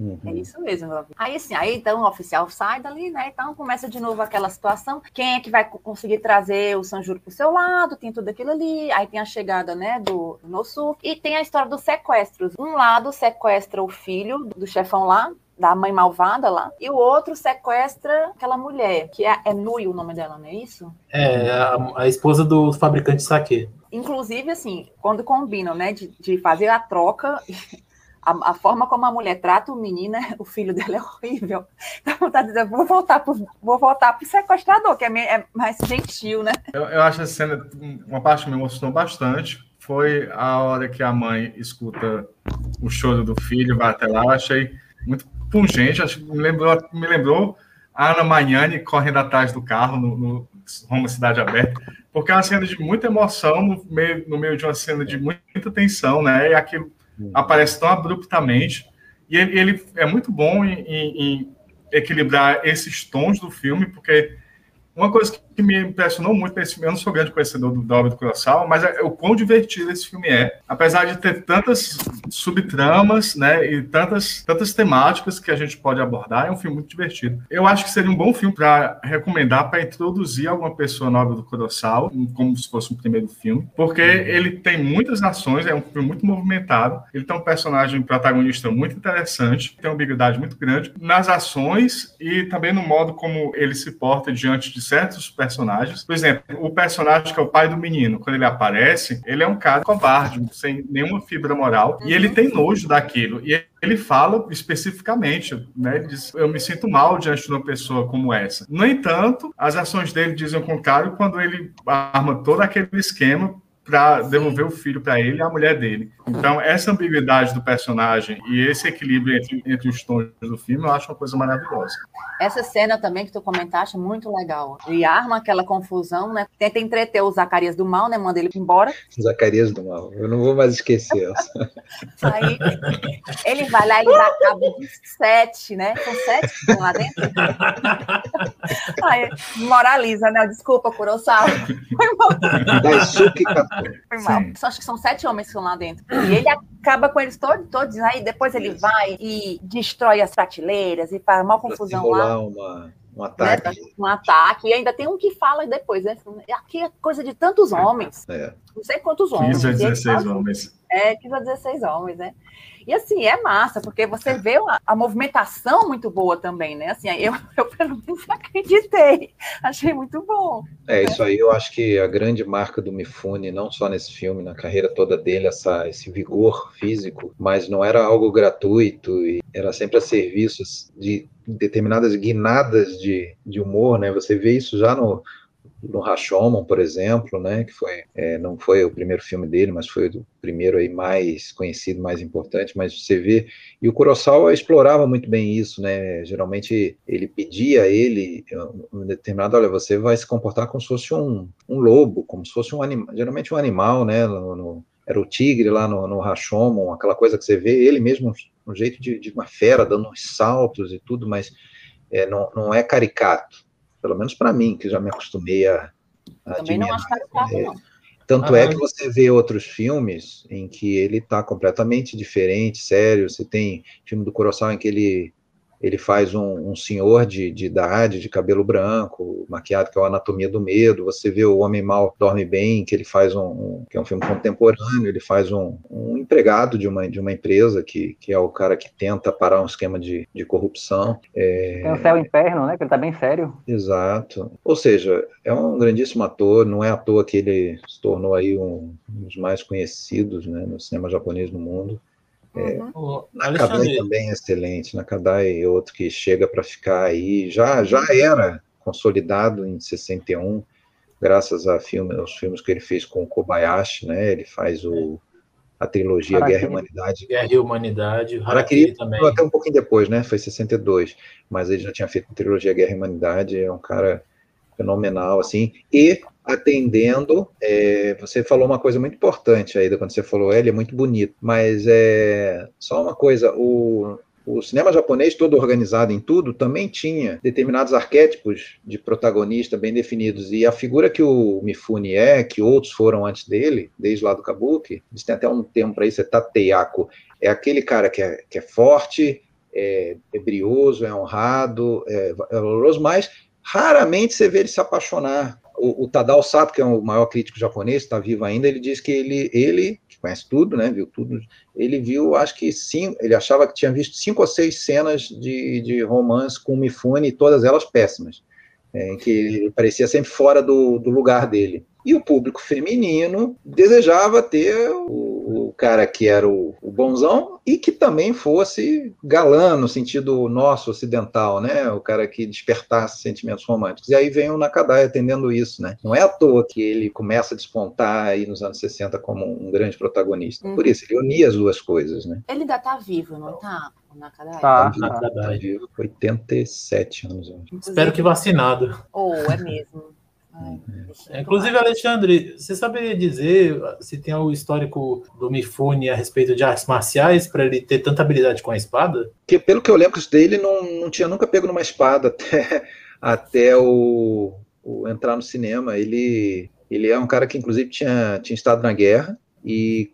Uhum. É isso mesmo. Aí assim, aí então o oficial sai dali, né? Então começa de novo aquela situação. Quem é que vai co- conseguir trazer o Sanjuro pro seu lado? Tem tudo aquilo ali. Aí tem a chegada, né, do, do Nosu. E tem a história dos sequestros. Um lado sequestra o filho do chefão lá, da mãe malvada lá, e o outro sequestra aquela mulher, que é, é Nui o nome dela, não é isso? É, a, a esposa do fabricante de saque. Inclusive, assim, quando combinam, né, de, de fazer a troca, a, a forma como a mulher trata o menino, né, o filho dela é horrível. Dá vontade de dizer, vou voltar pro, vou voltar pro sequestrador, que é, me- é mais gentil, né? Eu, eu acho essa cena, uma parte que me emocionou bastante foi a hora que a mãe escuta o choro do filho, vai até lá. Eu achei muito pungente, acho que me lembrou, me lembrou a Ana Magnani correndo atrás do carro no, no Roma Cidade Aberta, porque é uma cena de muita emoção no meio, no meio de uma cena de muita tensão, né? E aquilo aparece tão abruptamente. E ele, ele é muito bom em, em- em equilibrar esses tons do filme, porque uma coisa que que me impressionou muito nesse filme, eu não sou grande conhecedor do, da do Kurosawa, mas é, é, o quão divertido esse filme é. Apesar de ter tantas subtramas, né, e tantas, tantas temáticas que a gente pode abordar, é um filme muito divertido. Eu acho que seria um bom filme para recomendar para introduzir alguma pessoa na obra do Kurosawa, como se fosse um primeiro filme, porque ele tem muitas ações, é um filme muito movimentado, ele tem um personagem protagonista muito interessante, tem uma habilidade muito grande nas ações e também no modo como ele se porta diante de certos personagens personagens. Por exemplo, o personagem que é o pai do menino, quando ele aparece, ele é um cara covarde, sem nenhuma fibra moral, uhum. e ele tem nojo daquilo. E ele fala especificamente, né? Ele diz, eu me sinto mal diante de uma pessoa como essa. No entanto, as ações dele dizem o contrário quando ele arma todo aquele esquema para devolver o filho para ele e a mulher dele. Então, essa ambiguidade do personagem e esse equilíbrio entre, entre os tons do filme, eu acho uma coisa maravilhosa. Essa cena também que tu comentaste é muito legal. E arma aquela confusão, né? Tenta entreter o Zacarias do mal, né? Manda ele embora. Zacarias do mal. Eu não vou mais esquecer essa. Aí, ele vai lá e dá cabo de sete, né? São sete que estão lá dentro. Aí, moraliza, né? Desculpa, Kurosawa. Foi mal. Foi mal. Só acho que são sete homens que estão lá dentro. E ele acaba com eles todos, todos. Aí depois ele vai e destrói as prateleiras e faz uma confusão lá. Uma, um ataque. Né? Um ataque. E ainda tem um que fala depois, né? Aqui é coisa de tantos homens. É. Não sei quantos homens. 15 a 16 homens. É, 15 a 16 homens, né? E assim, é massa, porque você vê a, a movimentação muito boa também, né? Assim, eu, eu pelo menos acreditei. Achei muito bom. É, isso aí eu acho que a grande marca do Mifune, não só nesse filme, na carreira toda dele, essa, esse vigor físico, mas não era algo gratuito e era sempre a serviço de determinadas guinadas de, de humor, né? Você vê isso já no, no Rashomon, por exemplo, né, que foi, é, não foi o primeiro filme dele, mas foi o primeiro aí mais conhecido, mais importante, mas você vê, e o Kurosawa explorava muito bem isso, né, geralmente ele pedia a ele, um determinado, olha, você vai se comportar como se fosse um, um lobo, como se fosse um animal, geralmente um animal, né, no, no, era o tigre lá no, no Rashomon, aquela coisa que você vê, ele mesmo, um jeito de, de uma fera, dando uns saltos e tudo, mas é, não, não é caricato, pelo menos para mim, que já me acostumei a. a Também não acho é, não. Tanto ah, é que você vê outros filmes em que ele está completamente diferente, sério. Você tem filme do Kurosawa em que ele ele faz um, um senhor de, de, idade, de cabelo branco, maquiado, que é o Anatomia do Medo. Você vê o Homem Mal Dorme Bem, que ele faz um, um que é um filme contemporâneo, ele faz um, um, empregado de uma, de uma empresa, que, que é o cara que tenta parar um esquema de, de corrupção. É... Tem o Céu Inferno, né, que ele tá bem sério. Exato. Ou seja, é um grandíssimo ator, não é à toa que ele se tornou aí um, um dos mais conhecidos né, no cinema japonês no mundo. É, uhum. Nakadai também é excelente. Nakadai é outro que chega para ficar aí. Já, já era consolidado em 61, graças a filme, aos filmes que ele fez com o Kobayashi, né? Ele faz o, a trilogia Harakiri. Guerra e Humanidade. Guerra e Humanidade. Harakiri, Harakiri também. Até um pouquinho depois, né? Foi 62. Mas ele já tinha feito a trilogia Guerra e Humanidade. É um cara fenomenal, assim. E atendendo. É, você falou uma coisa muito importante aí, quando você falou, ele é muito bonito, mas é só uma coisa, o, o cinema japonês, todo organizado em tudo, também tinha determinados arquétipos de protagonista bem definidos. E a figura que o Mifune é, que outros foram antes dele, desde lá do Kabuki, eles têm até um termo para isso, é Tateyako. É aquele cara que é, que é forte, é, é brioso, é honrado, é, é valoroso, mas raramente você vê ele se apaixonar o, o, Tadao Sato, que é o maior crítico japonês, está vivo ainda, ele diz que ele, ele, que conhece tudo, né, viu tudo, ele viu, acho que sim, ele achava que tinha visto cinco ou seis cenas de, de romance com Mifune, todas elas péssimas, é, em que ele parecia sempre fora do, do lugar dele. E o público feminino desejava ter o, o cara que era o, o, bonzão e que também fosse galã no sentido nosso ocidental, né? O cara que despertasse sentimentos românticos. E aí vem o Nakadai atendendo isso, né? Não é à toa que ele começa a despontar aí nos anos 60 como um grande protagonista. Por isso, ele unia as duas coisas, né? Ele ainda tá vivo, não tá? O Nakadai? Tá, tá, tá, tá vivo. 87 anos. Espero que vacinado. Ou oh, é mesmo. É, inclusive, Alexandre, você saberia dizer se tem o histórico do Mifune a respeito de artes marciais para ele ter tanta habilidade com a espada? Que, pelo que eu lembro dele, não, não tinha nunca pego numa espada até, até o, o entrar no cinema. Ele, ele é um cara que, inclusive, tinha, tinha estado na guerra e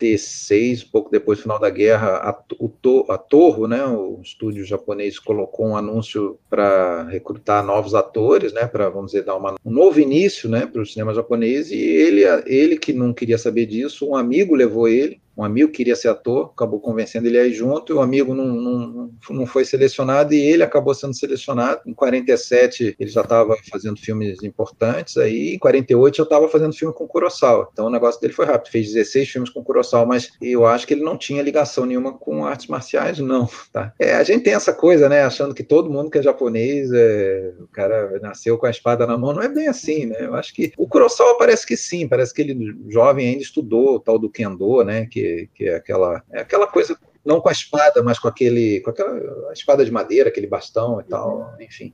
46, pouco depois do final da guerra, a, o, a Torro, né, o estúdio japonês, colocou um anúncio para recrutar novos atores, né, para, vamos dizer, dar uma, um novo início né, para o cinema japonês, e ele, ele que não queria saber disso, um amigo levou ele um amigo queria ser ator, acabou convencendo ele aí junto, e o amigo não, não, não foi selecionado e ele acabou sendo selecionado. Em 47 ele já estava fazendo filmes importantes, aí em 48 já estava fazendo filme com Kurosawa. Então o negócio dele foi rápido, fez 16 filmes com Kurosawa, mas eu acho que ele não tinha ligação nenhuma com artes marciais, não. Tá? É, a gente tem essa coisa, né, achando que todo mundo que é japonês, é, o cara nasceu com a espada na mão, não é bem assim, né? Eu acho que o Kurosawa parece que sim, parece que ele jovem ainda estudou o tal do Kendo, né, que que, é aquela, é aquela coisa, não com a espada, mas com aquele, com aquela espada de madeira, aquele bastão e tal, enfim.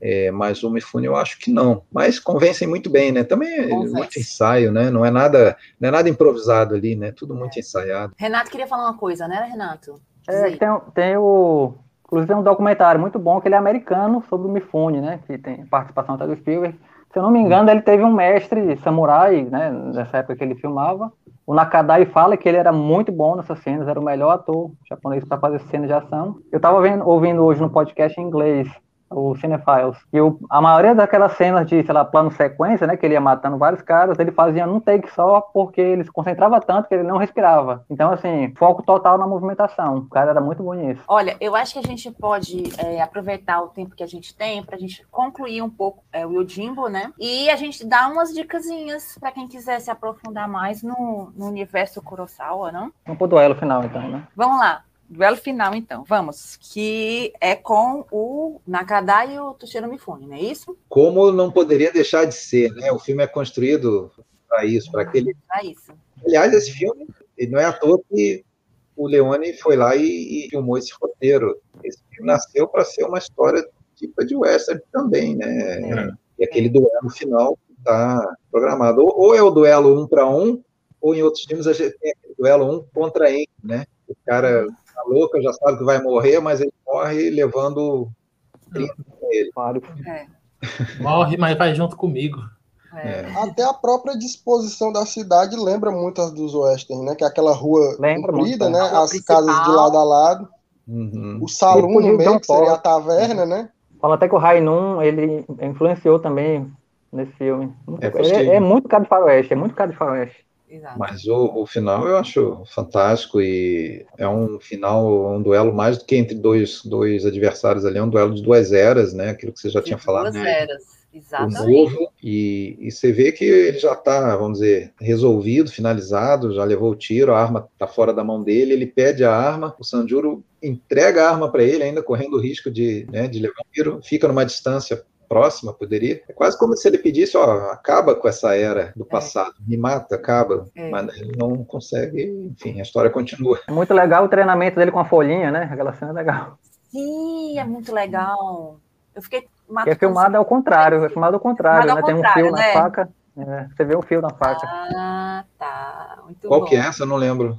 É, mas o Mifune eu acho que não. Mas convencem muito bem, né? Também é muito ensaio, né? Não é nada, não é nada improvisado ali, né? Tudo muito é. ensaiado. Renato queria falar uma coisa, né, Renato? É, tem, tem o Inclusive tem um documentário muito bom que ele é americano sobre o Mifune, né? Que tem participação até do Spielberg. Se eu não me engano, ele teve um mestre samurai, né? Nessa época que ele filmava. O Nakadai fala que ele era muito bom nessas cenas, era o melhor ator japonês para fazer cenas de ação. Eu estava ouvindo hoje no podcast em inglês o Cinephiles. E o, a maioria daquelas cenas de, sei lá, plano sequência, né, que ele ia matando vários caras, ele fazia num take só porque ele se concentrava tanto que ele não respirava. Então, assim, foco total na movimentação. O cara era muito bonito. Olha, eu acho que a gente pode é, aproveitar o tempo que a gente tem para a gente concluir um pouco é, o Yojimbo, né? E a gente dar umas dicasinhas para quem quiser se aprofundar mais no, no universo Kurosawa, não? Vamos pro duelo final, então, né? Vamos lá. Duelo final, então. Vamos. Que é com o Nakada e o Toshiro Mifune, não é isso? Como não poderia deixar de ser, né? O filme é construído para isso, para aquele. Para isso. Aliás, esse filme, não é à toa que o Leone foi lá e, e filmou esse roteiro. Esse filme nasceu para ser uma história tipo de western também, né? É. E aquele duelo final está programado. Ou, ou, é o duelo um para um, ou em outros filmes a gente tem aquele duelo um contra um, né? O cara louca, já sabe que vai morrer, mas ele morre levando 30 com ele. É. Morre, mas vai junto comigo. É. Até a própria disposição da cidade lembra muitas dos westerns, né? Que é aquela rua lembra comprida, muito, né? As principal. casas de lado a lado. Uhum. O salão no meio, que seria a taverna, né? Fala até que o Rainun, ele influenciou também nesse filme. É, é, é muito cara de faroeste, é muito cara de faroeste. Exato. Mas o, o, final eu acho fantástico e é um final, um duelo mais do que entre dois, dois adversários ali, é um duelo de duas eras, né? Aquilo que você já de tinha falado. Duas né? eras, exatamente. O novo, e, e você vê que ele já está, vamos dizer, resolvido, finalizado, já levou o tiro, a arma está fora da mão dele, ele pede a arma, o Sanjuro entrega a arma para ele, ainda correndo o risco de, né, de levar um tiro, fica numa distância próxima, poderia. É quase como se ele pedisse, ó, acaba com essa era do é. passado, é. me mata, acaba. É. Mas ele não consegue, enfim, a história continua. É muito legal o treinamento dele com a folhinha, né? Aquela cena é legal. Sim, é muito legal. Eu fiquei que é filmado ao contrário, é filmado ao contrário, né? Ao Tem um fio né? na faca. É, você vê o fio na faca. Ah, tá. Muito Qual bom. que é essa? Eu não lembro.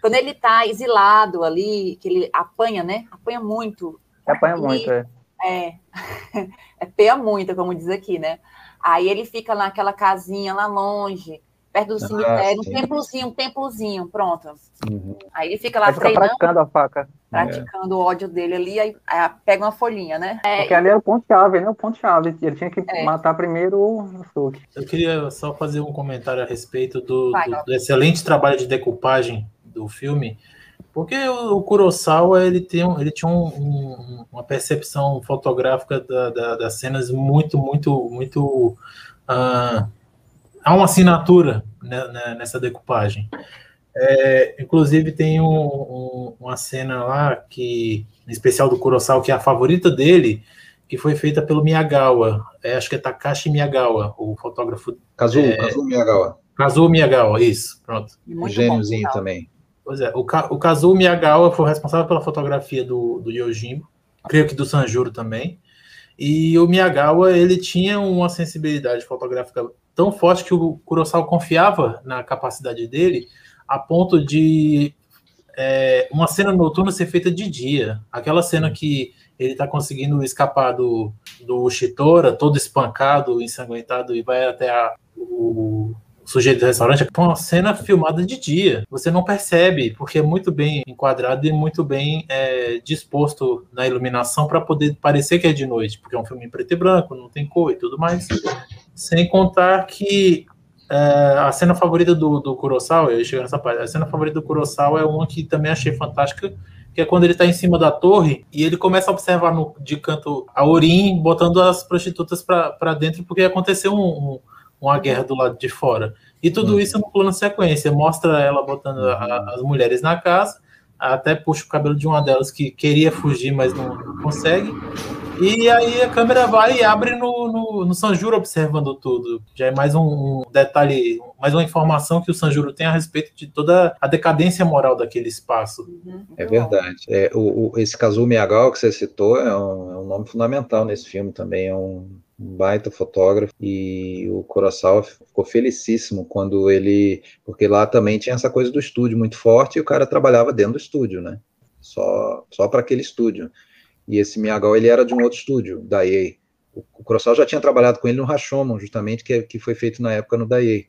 Quando ele tá exilado ali, que ele apanha, né? Apanha muito. Apanha e, muito, é. É, é peia muita, como diz aqui, né? Aí ele fica naquela casinha lá longe, perto do ah, cemitério, sim. um templozinho, um templozinho, pronto. Uhum. Aí ele fica lá fica praticando a faca. Praticando é. o ódio dele ali, aí, aí, pega uma folhinha, né? É, Porque ali era o ponto-chave, né? O ponto-chave. Ele tinha que é. matar primeiro o Suki. Eu queria só fazer um comentário a respeito do, Vai, do, do excelente trabalho de decupagem do filme. Porque o, Kurosawa ele, tem, ele tinha um, um, uma percepção fotográfica da, da, das cenas muito, muito, muito. Uh, há uma assinatura né, né, nessa decupagem. É, inclusive tem um, uma cena lá que, em especial do Kurosawa, que é a favorita dele, que foi feita pelo Miyagawa. É, acho que é Takashi Miyagawa, o fotógrafo. Kazuo, é, Kazuo Miyagawa. Kazuo Miyagawa, isso, pronto. Gêniozinho também. Pois é, o, Ka o Kazuo Miyagawa foi responsável pela fotografia do, do Yojimbo, creio que do Sanjuro também. E o Miyagawa, ele tinha uma sensibilidade fotográfica tão forte que o Kurosawa confiava na capacidade dele, a ponto de é, uma cena noturna ser feita de dia. Aquela cena que ele está conseguindo escapar do, do Shitora, todo espancado, ensanguentado, e vai até a, o, sujeito do restaurante, é uma cena filmada de dia. Você não percebe, porque é muito bem enquadrado e muito bem é, disposto na iluminação para poder parecer que é de noite, porque é um filme em preto e branco, não tem cor e tudo mais. Sem contar que é, a cena favorita do, do Kurosawa, eu chego nessa parte, a cena favorita do Kurosawa é uma que também achei fantástica, que é quando ele está em cima da torre e ele começa a observar no, de canto a Orin botando as prostitutas para dentro porque aconteceu um, um, uma guerra do lado de fora. E tudo uhum. isso no plano sequência, mostra ela botando a, as mulheres na casa, até puxa o cabelo de uma delas que queria fugir, mas não, não consegue. E aí a câmera vai e abre no, no, no Sanjuro observando tudo. Já é mais um detalhe, mais uma informação que o Sanjuro tem a respeito de toda a decadência moral daquele espaço. Uhum. É verdade. É, o, o, esse Kazuo Miyagawa que você citou é um, é um nome fundamental nesse filme também. É um um baita fotógrafo e o Kurosawa ficou felicíssimo quando ele, porque lá também tinha essa coisa do estúdio muito forte e o cara trabalhava dentro do estúdio, né? Só só para aquele estúdio. E esse Miyagawa, ele era de um outro estúdio, da EA. O, o Kurosawa já tinha trabalhado com ele no Rashomon, justamente, que, que foi feito na época no Daiei.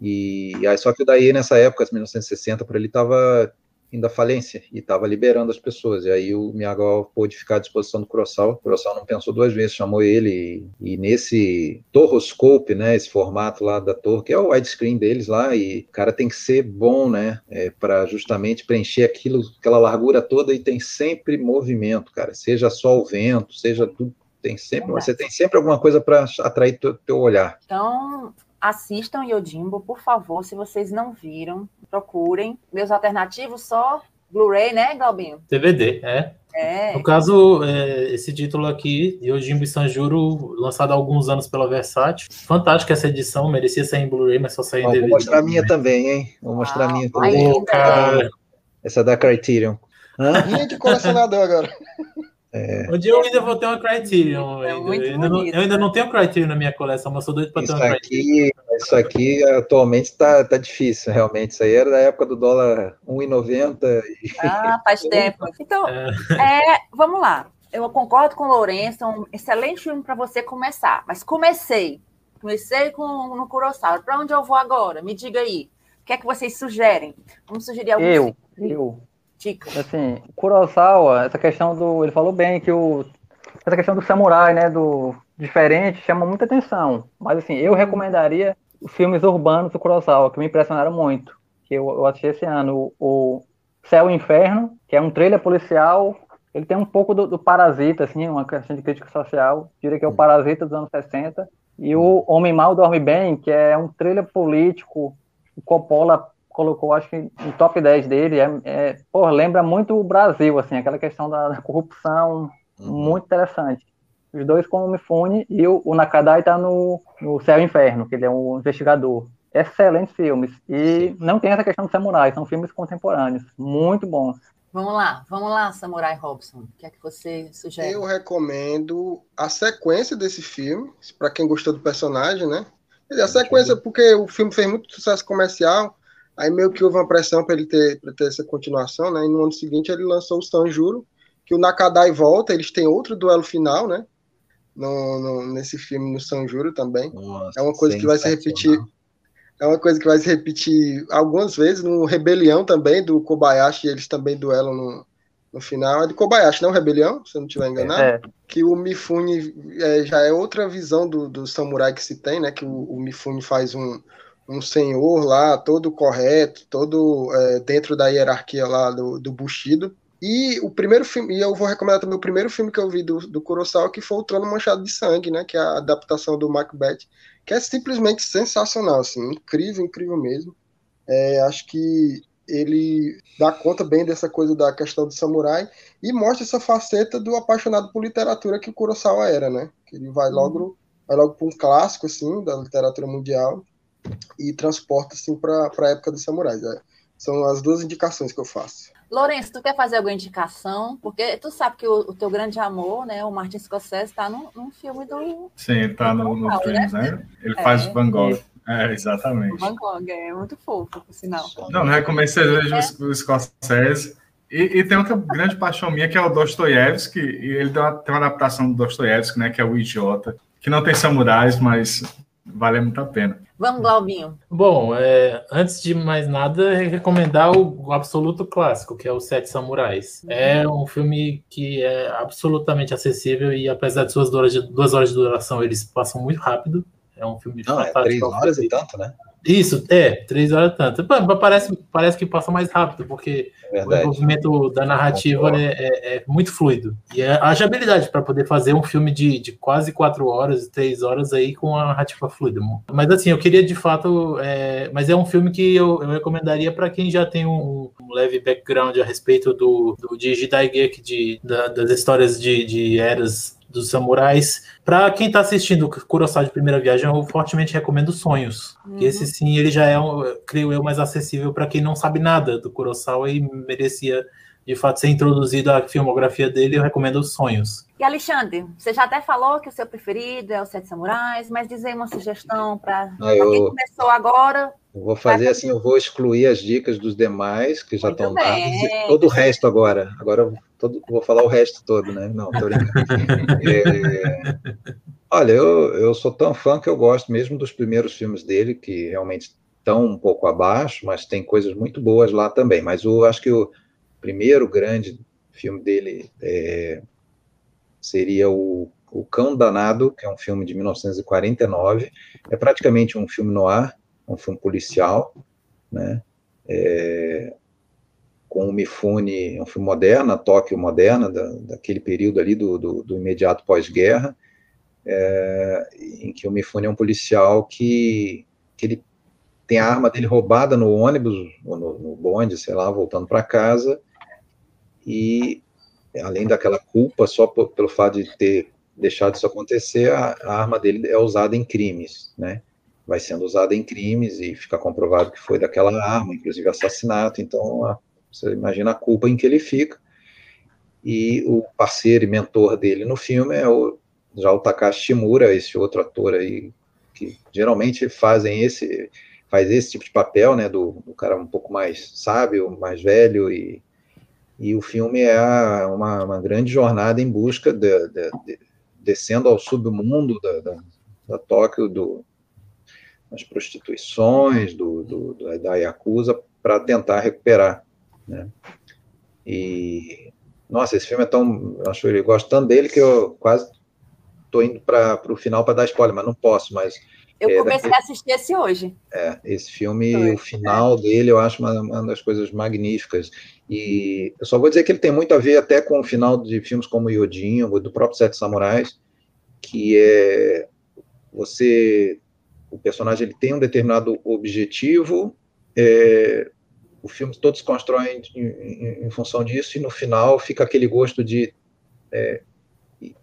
E, e aí, só que o Daiei, nessa época, 1960, para ele, estava indo à falência e estava liberando as pessoas. E aí o Miyagawa pôde ficar à disposição do Kurosawa. O Kurosawa não pensou duas vezes, chamou ele e, e nesse torroscope, né, esse formato lá da torre, que é o widescreen deles lá, e o cara tem que ser bom, né, é, para justamente preencher aquilo, aquela largura toda e tem sempre movimento, cara, seja só o vento, seja tudo tem sempre, você tem sempre alguma coisa para atrair teu, teu olhar. Então, assistam Yojimbo, por favor, se vocês não viram, procurem. Meus alternativos só Blu-ray, né, Galbinho? DVD, é. É. No caso, é, esse título aqui, Yojimbo e Sanjuro, lançado há alguns anos pela Versátil. Fantástica essa edição, merecia sair em Blu-ray, mas só saiu em DVD. Vou mostrar a minha também, hein? Vou mostrar a minha também. Oh, cara. Essa é da Criterion. Hã? Minha de colecionador agora. É... Um dia eu ainda vou ter uma Criterion. É. Eu, ainda não, eu, ainda não, tenho Criterion na minha coleção, mas sou doido para ter uma aqui, Criterion. Isso aqui atualmente está tá difícil, realmente. Isso aí era da época do dólar 1,90. E... Ah, faz tempo. Então, é. é, vamos lá. Eu concordo com o Lourenço, é um excelente filme para você começar. Mas comecei. Comecei com no Kurosawa. Para onde eu vou agora? Me diga aí. O que é que vocês sugerem? Vamos sugerir algum Eu, eu. Dica. Assim, Kurosawa, essa questão do. Ele falou bem que o. Essa questão do samurai, né? Do diferente, chama muita atenção. Mas assim, eu recomendaria os filmes urbanos do Kurosawa, que me impressionaram muito. Que eu, eu assisti esse ano. O, o Céu e Inferno, que é um trailer policial. Ele tem um pouco do, do Parasita, assim, uma questão de crítica social. Diria que é o Parasita dos anos 60. E o Homem Mal Dorme Bem, que é um trailer político. O Coppola colocou, acho que em top 10 dele, é, é pô, lembra muito o Brasil, assim, aquela questão da, da corrupção, uhum. muito interessante. Os dois com o Mifune e o, o Nakadai tá no, no Céu e Inferno, que ele é um investigador. Excelentes filmes. E Sim. não tem essa questão do samurai, são filmes contemporâneos, muito bons. Vamos lá, vamos lá, Samurai Robson. O que é que você sugere? Eu recomendo a sequência desse filme, para quem gostou do personagem, né? A sequência, porque o filme fez muito sucesso comercial, Aí meio que houve uma pressão para ele ter, pra ter essa continuação, né? E no ano seguinte ele lançou o Sanjuro, que o Nakadai volta, eles têm outro duelo final, né? No, no, nesse filme no Sanjuro também. Nossa, é uma coisa que vai se repetir. É uma coisa que vai se repetir algumas vezes no Rebelião também, do Kobayashi, eles também duelam no, no final. É de Kobayashi, não Rebelião, se eu não estiver enganado. É. Que o Mifune é, já é outra visão do, do samurai que se tem, né? Que o, o Mifune faz um, um senhor lá, todo correto, todo é, dentro da hierarquia lá do, do Bushido. E o primeiro filme, e eu vou recomendar também o primeiro filme que eu vi do, do Kurosawa, que foi o Trono Manchado de Sangue, né? Que é a adaptação do Macbeth, que é simplesmente sensacional, assim, incrível, incrível mesmo. É, acho que ele dá conta bem dessa coisa da questão do samurai e mostra essa faceta do apaixonado por literatura que o Kurosawa era, né? Que ele vai logo, vai logo para um clássico, assim, da literatura mundial e transporta assim para a época dos samurais. É. São as duas indicações que eu faço. Lourenço, tu quer fazer alguma indicação? Porque tu sabe que o, o teu grande amor, né, o Martin Scorsese, está num, num, filme do. Sim, está no, no né? filme, né? Ele é. faz Van Gogh. É, exatamente. Van Gogh, é muito fofo, por sinal. Não, não recomendo que você veja é. o Scorsese, E, e, tem outra grande paixão minha, que é o Dostoiévski, e ele tem uma, tem uma adaptação do Dostoiévski, né, que é o Idiota, que não tem samurais, mas vale muito a pena. Vamos, Glaubinho. Bom, é, antes de mais nada, recomendar o, o, absoluto clássico, que é o Sete Samurais. Uhum. É um filme que é absolutamente acessível e, apesar de suas duas, duas horas de duração, eles passam muito rápido. É um filme Não, fantástico. É três horas e tanto, né? Isso, é, três horas tanto. Parece, parece que passa mais rápido, porque é o movimento da narrativa é, é, é, muito fluido. E é, haja habilidade para poder fazer um filme de, de quase quatro horas, três horas aí com a narrativa fluida. Mas assim, eu queria de fato. É, mas é um filme que eu, eu recomendaria para quem já tem um, um, leve background a respeito do, do de Jidaigeki, de, da, das histórias de, de eras dos samurais. Para quem está assistindo Kurosawa de primeira viagem, eu fortemente recomendo Sonhos. Uhum. esse sim, ele já é, creio eu, mais acessível para quem não sabe nada do Kurosawa e merecia de fato ser introduzido à filmografia dele, eu recomendo Sonhos. E Alexandre, você já até falou que o seu preferido é o Sete Samurais, mas dizer uma sugestão para ah, eu... quem começou agora. Eu vou fazer assim, eu vou excluir as dicas dos demais que já estão dadas, todo o resto agora. Agora todo, vou falar o resto todo, né? Não, tô brincando. é, olha, eu, eu sou tão fã que eu gosto mesmo dos primeiros filmes dele, que realmente estão um pouco abaixo, mas tem coisas muito boas lá também. Mas eu acho que o primeiro grande filme dele é, seria o, o Cão Danado, que é um filme de 1949. É praticamente um filme no ar, um filme policial, né? É, com o Mifune, um filme moderno, Tóquio moderna, da, daquele período ali do, do, do imediato pós-guerra, é, em que o Mifune é um policial que, que ele tem a arma dele roubada no ônibus, ou no, no bonde, sei lá, voltando para casa, e além daquela culpa, só por, pelo fato de ter deixado isso acontecer, a, a, arma dele é usada em crimes, né? Vai sendo usada em crimes e fica comprovado que foi daquela arma, inclusive assassinato, então a, você imagina a culpa em que ele fica. E o parceiro e mentor dele no filme é o, já o Takashi Shimura, esse outro ator aí, que geralmente fazem esse, faz esse tipo de papel, né, do, do cara um pouco mais sábio, mais velho, e, e o filme é uma, uma grande jornada em busca de, de, de descendo ao submundo da, da, da Tóquio, do, das prostituições, do, do, da Yakuza, para tentar recuperar né? E, nossa, esse filme é tão. Eu acho eu gosto tanto dele que eu quase estou indo para o final para dar spoiler, mas não posso. Mas eu é, comecei a assistir esse hoje. É, esse filme, Foi. o final é. dele, eu acho uma, uma, das coisas magníficas. E eu só vou dizer que ele tem muito a ver até com o final de filmes como Yodinho, do próprio Sete Samurais, que é você, o personagem ele tem um determinado objetivo, é, o filme todos constroem em, em, em, função disso e no final fica aquele gosto de é,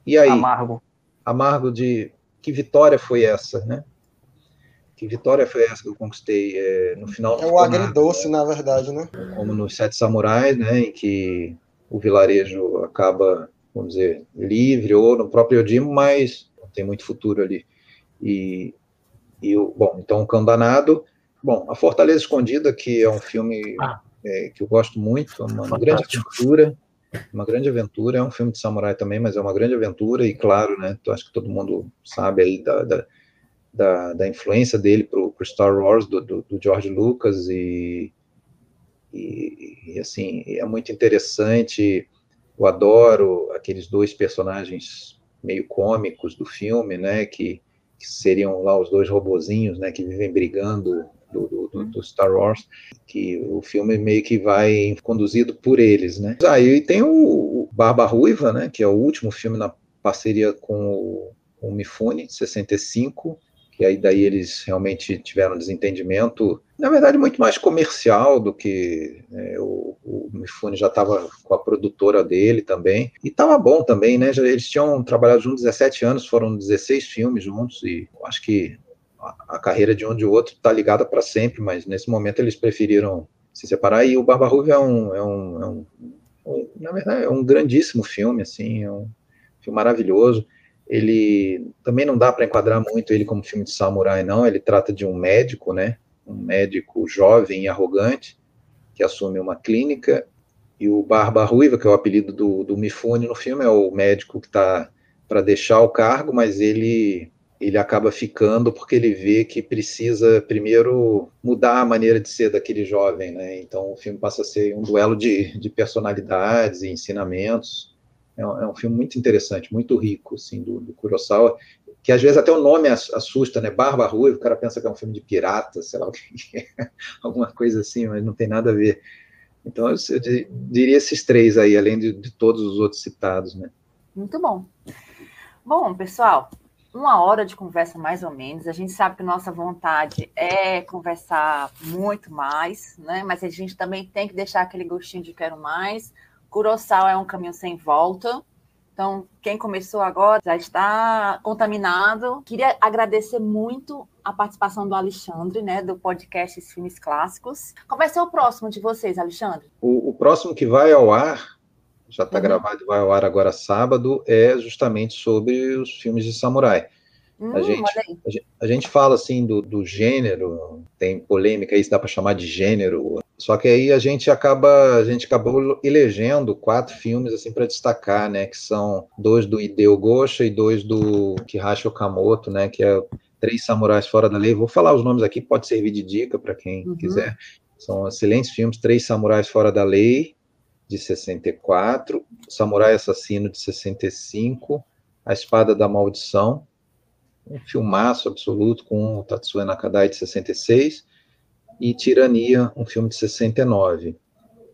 e aí? Amargo. Amargo de que vitória foi essa né? Que vitória foi essa que eu conquistei? É, no final é o agridoce né? na verdade né? Como nos sete samurais né em que o vilarejo acaba vamos dizer livre ou no próprio Odimo mas não tem muito futuro ali. E e o bom então o cão danado Bom, A Fortaleza Escondida, que é um filme ah. é, que eu gosto muito, é uma, grande aventura, uma grande aventura, é um filme de samurai também, mas é uma grande aventura, e claro, né, eu acho que todo mundo sabe aí da, da, da, da influência dele para o Star Wars, do, do, do, George Lucas, e, e, e, assim, é muito interessante, eu adoro aqueles dois personagens meio cômicos do filme, né, que, que seriam lá os dois robozinhos, né, que vivem brigando do, do, do, Star Wars, que o filme meio que vai conduzido por eles, né? Aí tem o, Barba Ruiva, né, que é o último filme na parceria com o, o Mifune, 65, que aí daí eles realmente tiveram um desentendimento, na verdade muito mais comercial do que né, o, o Mifune já estava com a produtora dele também, e estava bom também, né, eles tinham trabalhado juntos 17 anos, foram 16 filmes juntos, e acho que a carreira de um de outro está ligada para sempre, mas nesse momento eles preferiram se separar. E o Barba Ruiva é um, é um, é um, um, na verdade, é um grandíssimo filme, assim, é um filme maravilhoso. Ele também não dá para enquadrar muito ele como filme de samurai, não. Ele trata de um médico, né? Um médico jovem e arrogante que assume uma clínica e o Barba Ruiva, que é o apelido do, do Mifune no filme, é o médico que está para deixar o cargo, mas ele ele acaba ficando porque ele vê que precisa primeiro mudar a maneira de ser daquele jovem, né? Então o filme passa a ser um duelo de, de personalidades e ensinamentos. É um, é um, filme muito interessante, muito rico, assim, do, do Kurosawa, que às vezes até o nome assusta, né? Barba Ruiva, o cara pensa que é um filme de pirata, sei lá o que é, alguma coisa assim, mas não tem nada a ver. Então eu, eu diria esses três aí, além de, de todos os outros citados, né? Muito bom. Bom, pessoal, uma hora de conversa mais ou menos. A gente sabe que nossa vontade é conversar muito mais, né? Mas a gente também tem que deixar aquele gostinho de quero mais. Curoçal é um caminho sem volta. Então, quem começou agora já está contaminado. Queria agradecer muito a participação do Alexandre, né, do podcast Filmes Clássicos. Qual vai ser o próximo de vocês, Alexandre? O, o próximo que vai ao ar já está uhum. gravado e vai ao ar agora sábado, é justamente sobre os filmes de samurai. Hum, a, gente, a, gente, a, gente, fala assim do, do gênero, tem polêmica aí se dá para chamar de gênero, só que aí a gente acaba, a gente acabou elegendo quatro filmes assim para destacar, né, que são dois do Hideo Gosha e dois do Kihashi Okamoto, né, que é Três Samurais Fora da Lei. Vou falar os nomes aqui, pode servir de dica para quem uhum. quiser. São excelentes filmes, Três Samurais Fora da Lei, de 64, Samurai Assassino, de 65, A Espada da Maldição, um filmaço absoluto com o Tatsuya Nakadai, de 66, e Tirania, um filme de 69.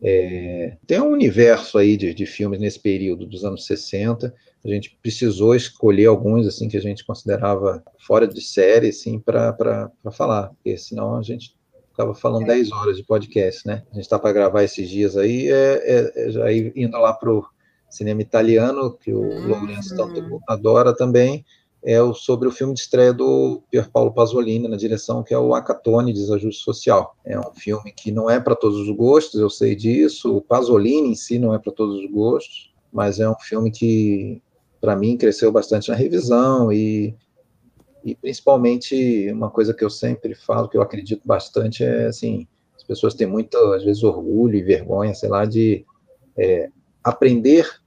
É, tem um universo aí de, de, filmes nesse período dos anos 60. A gente precisou escolher alguns assim que a gente considerava fora de série, assim, para falar, porque senão a gente ficava falando é. 10 horas de podcast, né? A gente está para gravar esses dias aí, é, é, é já indo lá para o cinema italiano, que o hum. Lourenço tanto adora também, é o, sobre o filme de estreia do Pier Paolo Pasolini na direção, que é o Acatone, Desajuste Social. É um filme que não é para todos os gostos, eu sei disso, o Pasolini em si não é para todos os gostos, mas é um filme que, para mim, cresceu bastante na revisão e e principalmente uma coisa que eu sempre falo, que eu acredito bastante, é assim, as pessoas têm muito, às vezes, orgulho e vergonha, sei lá, de é, aprender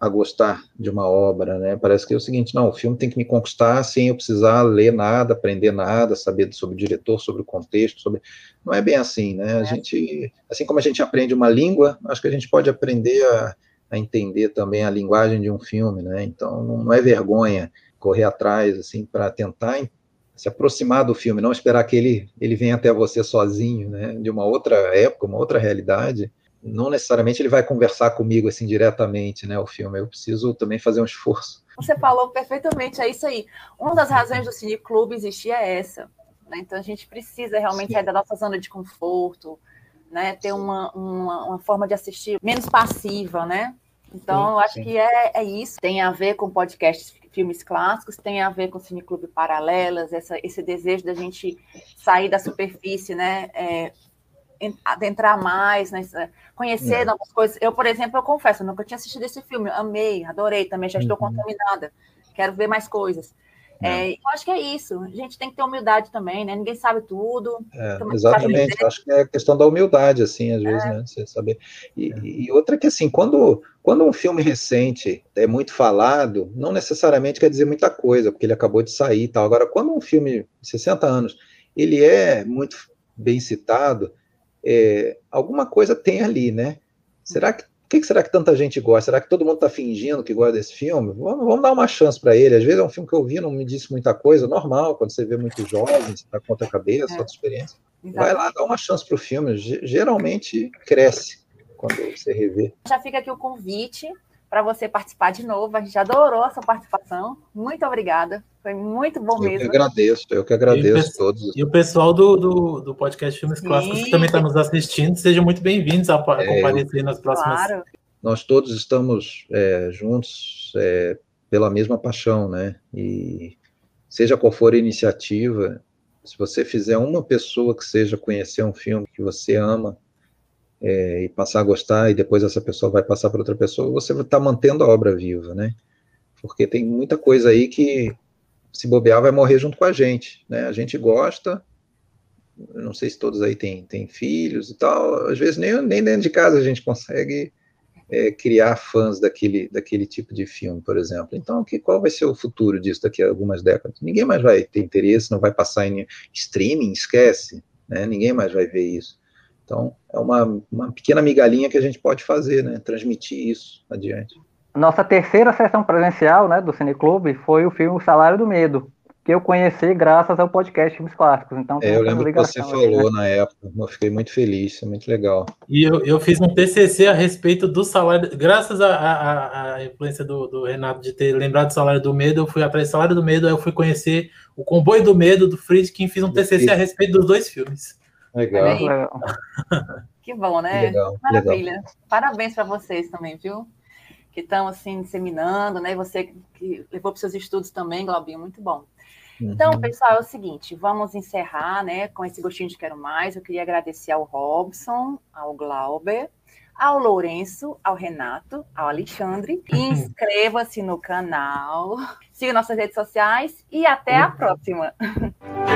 a gostar de uma obra, né? Parece que é o seguinte, não, o filme tem que me conquistar sem eu precisar ler nada, aprender nada, saber sobre o diretor, sobre o contexto, sobre... Não é bem assim, né? A é. gente, assim como a gente aprende uma língua, acho que a gente pode aprender a, a entender também a linguagem de um filme, né? Então, não é vergonha correr atrás, assim, para tentar se aproximar do filme, não esperar que ele, ele venha até você sozinho, né, de uma outra época, uma outra realidade. Não necessariamente ele vai conversar comigo assim diretamente, né, o filme. Eu preciso também fazer um esforço. Você falou perfeitamente, é isso aí. Uma das razões do Cine Clube existir é essa. Né? Então a gente precisa realmente sair da nossa zona de conforto, né, ter uma, uma, uma forma de assistir menos passiva, né? Então, sim, eu acho sim. que é, é isso. Tem a ver com podcasts filmes clássicos, tem a ver com Cineclube Paralelas, essa, esse desejo da gente sair da superfície, né? É, adentrar mais, né? conhecer é. novas coisas. Eu, por exemplo, eu confesso, eu nunca tinha assistido esse filme, amei, adorei também, já estou uhum. contaminada, quero ver mais coisas. É. É, eu acho que é isso. A gente tem que ter humildade também, né? Ninguém sabe tudo. É, exatamente. Acho que é a questão da humildade, assim, às vezes, é. né? Você saber. E, é. e, outra que, assim, quando, quando um filme recente é muito falado, não necessariamente quer dizer muita coisa, porque ele acabou de sair e tal. Agora, quando um filme de 60 anos, ele é muito bem citado, é, alguma coisa tem ali, né? Será que por que, será que tanta gente gosta? Será que todo mundo está fingindo que gosta desse filme? Vamos, vamos dar uma chance para ele. Às vezes é um filme que eu vi, não me disse muita coisa, normal, quando você vê muito jovem, você está com outra cabeça, é. outra experiência. Vai lá, dá uma chance para o filme. Geralmente cresce quando você revê. Já fica aqui o convite para você participar de novo. A gente adorou a sua participação. Muito obrigada. Foi muito bom eu mesmo. Eu que agradeço, eu que agradeço a todos. E o pessoal do, do, do podcast Filmes Sim. Clássicos que também está nos assistindo, sejam muito bem-vindos a, a é, comparecer nas próximas. Claro. Nós todos estamos é, juntos é, pela mesma paixão, né? E seja qual for a iniciativa, se você fizer uma pessoa que seja conhecer um filme que você ama, é, e passar a gostar, e depois essa pessoa vai passar para outra pessoa, você está mantendo a obra viva, né? Porque tem muita coisa aí que, se bobear, vai morrer junto com a gente, né? A gente gosta, não sei se todos aí têm, têm filhos e tal, às vezes nem, nem dentro de casa a gente consegue é, criar fãs daquele, daquele tipo de filme, por exemplo. Então, que, qual vai ser o futuro disso daqui a algumas décadas? Ninguém mais vai ter interesse, não vai passar em streaming, esquece, né? ninguém mais vai ver isso. Então, é uma, uma pequena migalhinha que a gente pode fazer, né? transmitir isso adiante. Nossa terceira sessão presencial né, do Cineclube foi o filme O Salário do Medo, que eu conheci graças ao podcast Filmes Clássicos. Então, é, eu lembro que você falou né? na época, eu fiquei muito feliz, isso é muito legal. E eu, eu fiz um TCC a respeito do salário, graças à influência do, do, Renato de ter lembrado do Salário do Medo, eu fui atrás do Salário do Medo, aí eu fui conhecer o Comboio do Medo do Friedkin, fiz um TCC a respeito dos dois filmes. Legal. legal. Que bom, né? Legal, Maravilha. Legal. Parabéns para vocês também, viu? Que estão assim disseminando, né? Você que levou para seus estudos também, Globinho, muito bom. Então, uhum. pessoal, é o seguinte, vamos encerrar, né, com esse gostinho de quero mais. Eu queria agradecer ao Robson, ao Glauber, ao Lourenço, ao Renato, ao Alexandre. Inscreva-se no canal, siga nossas redes sociais e até a uhum. próxima.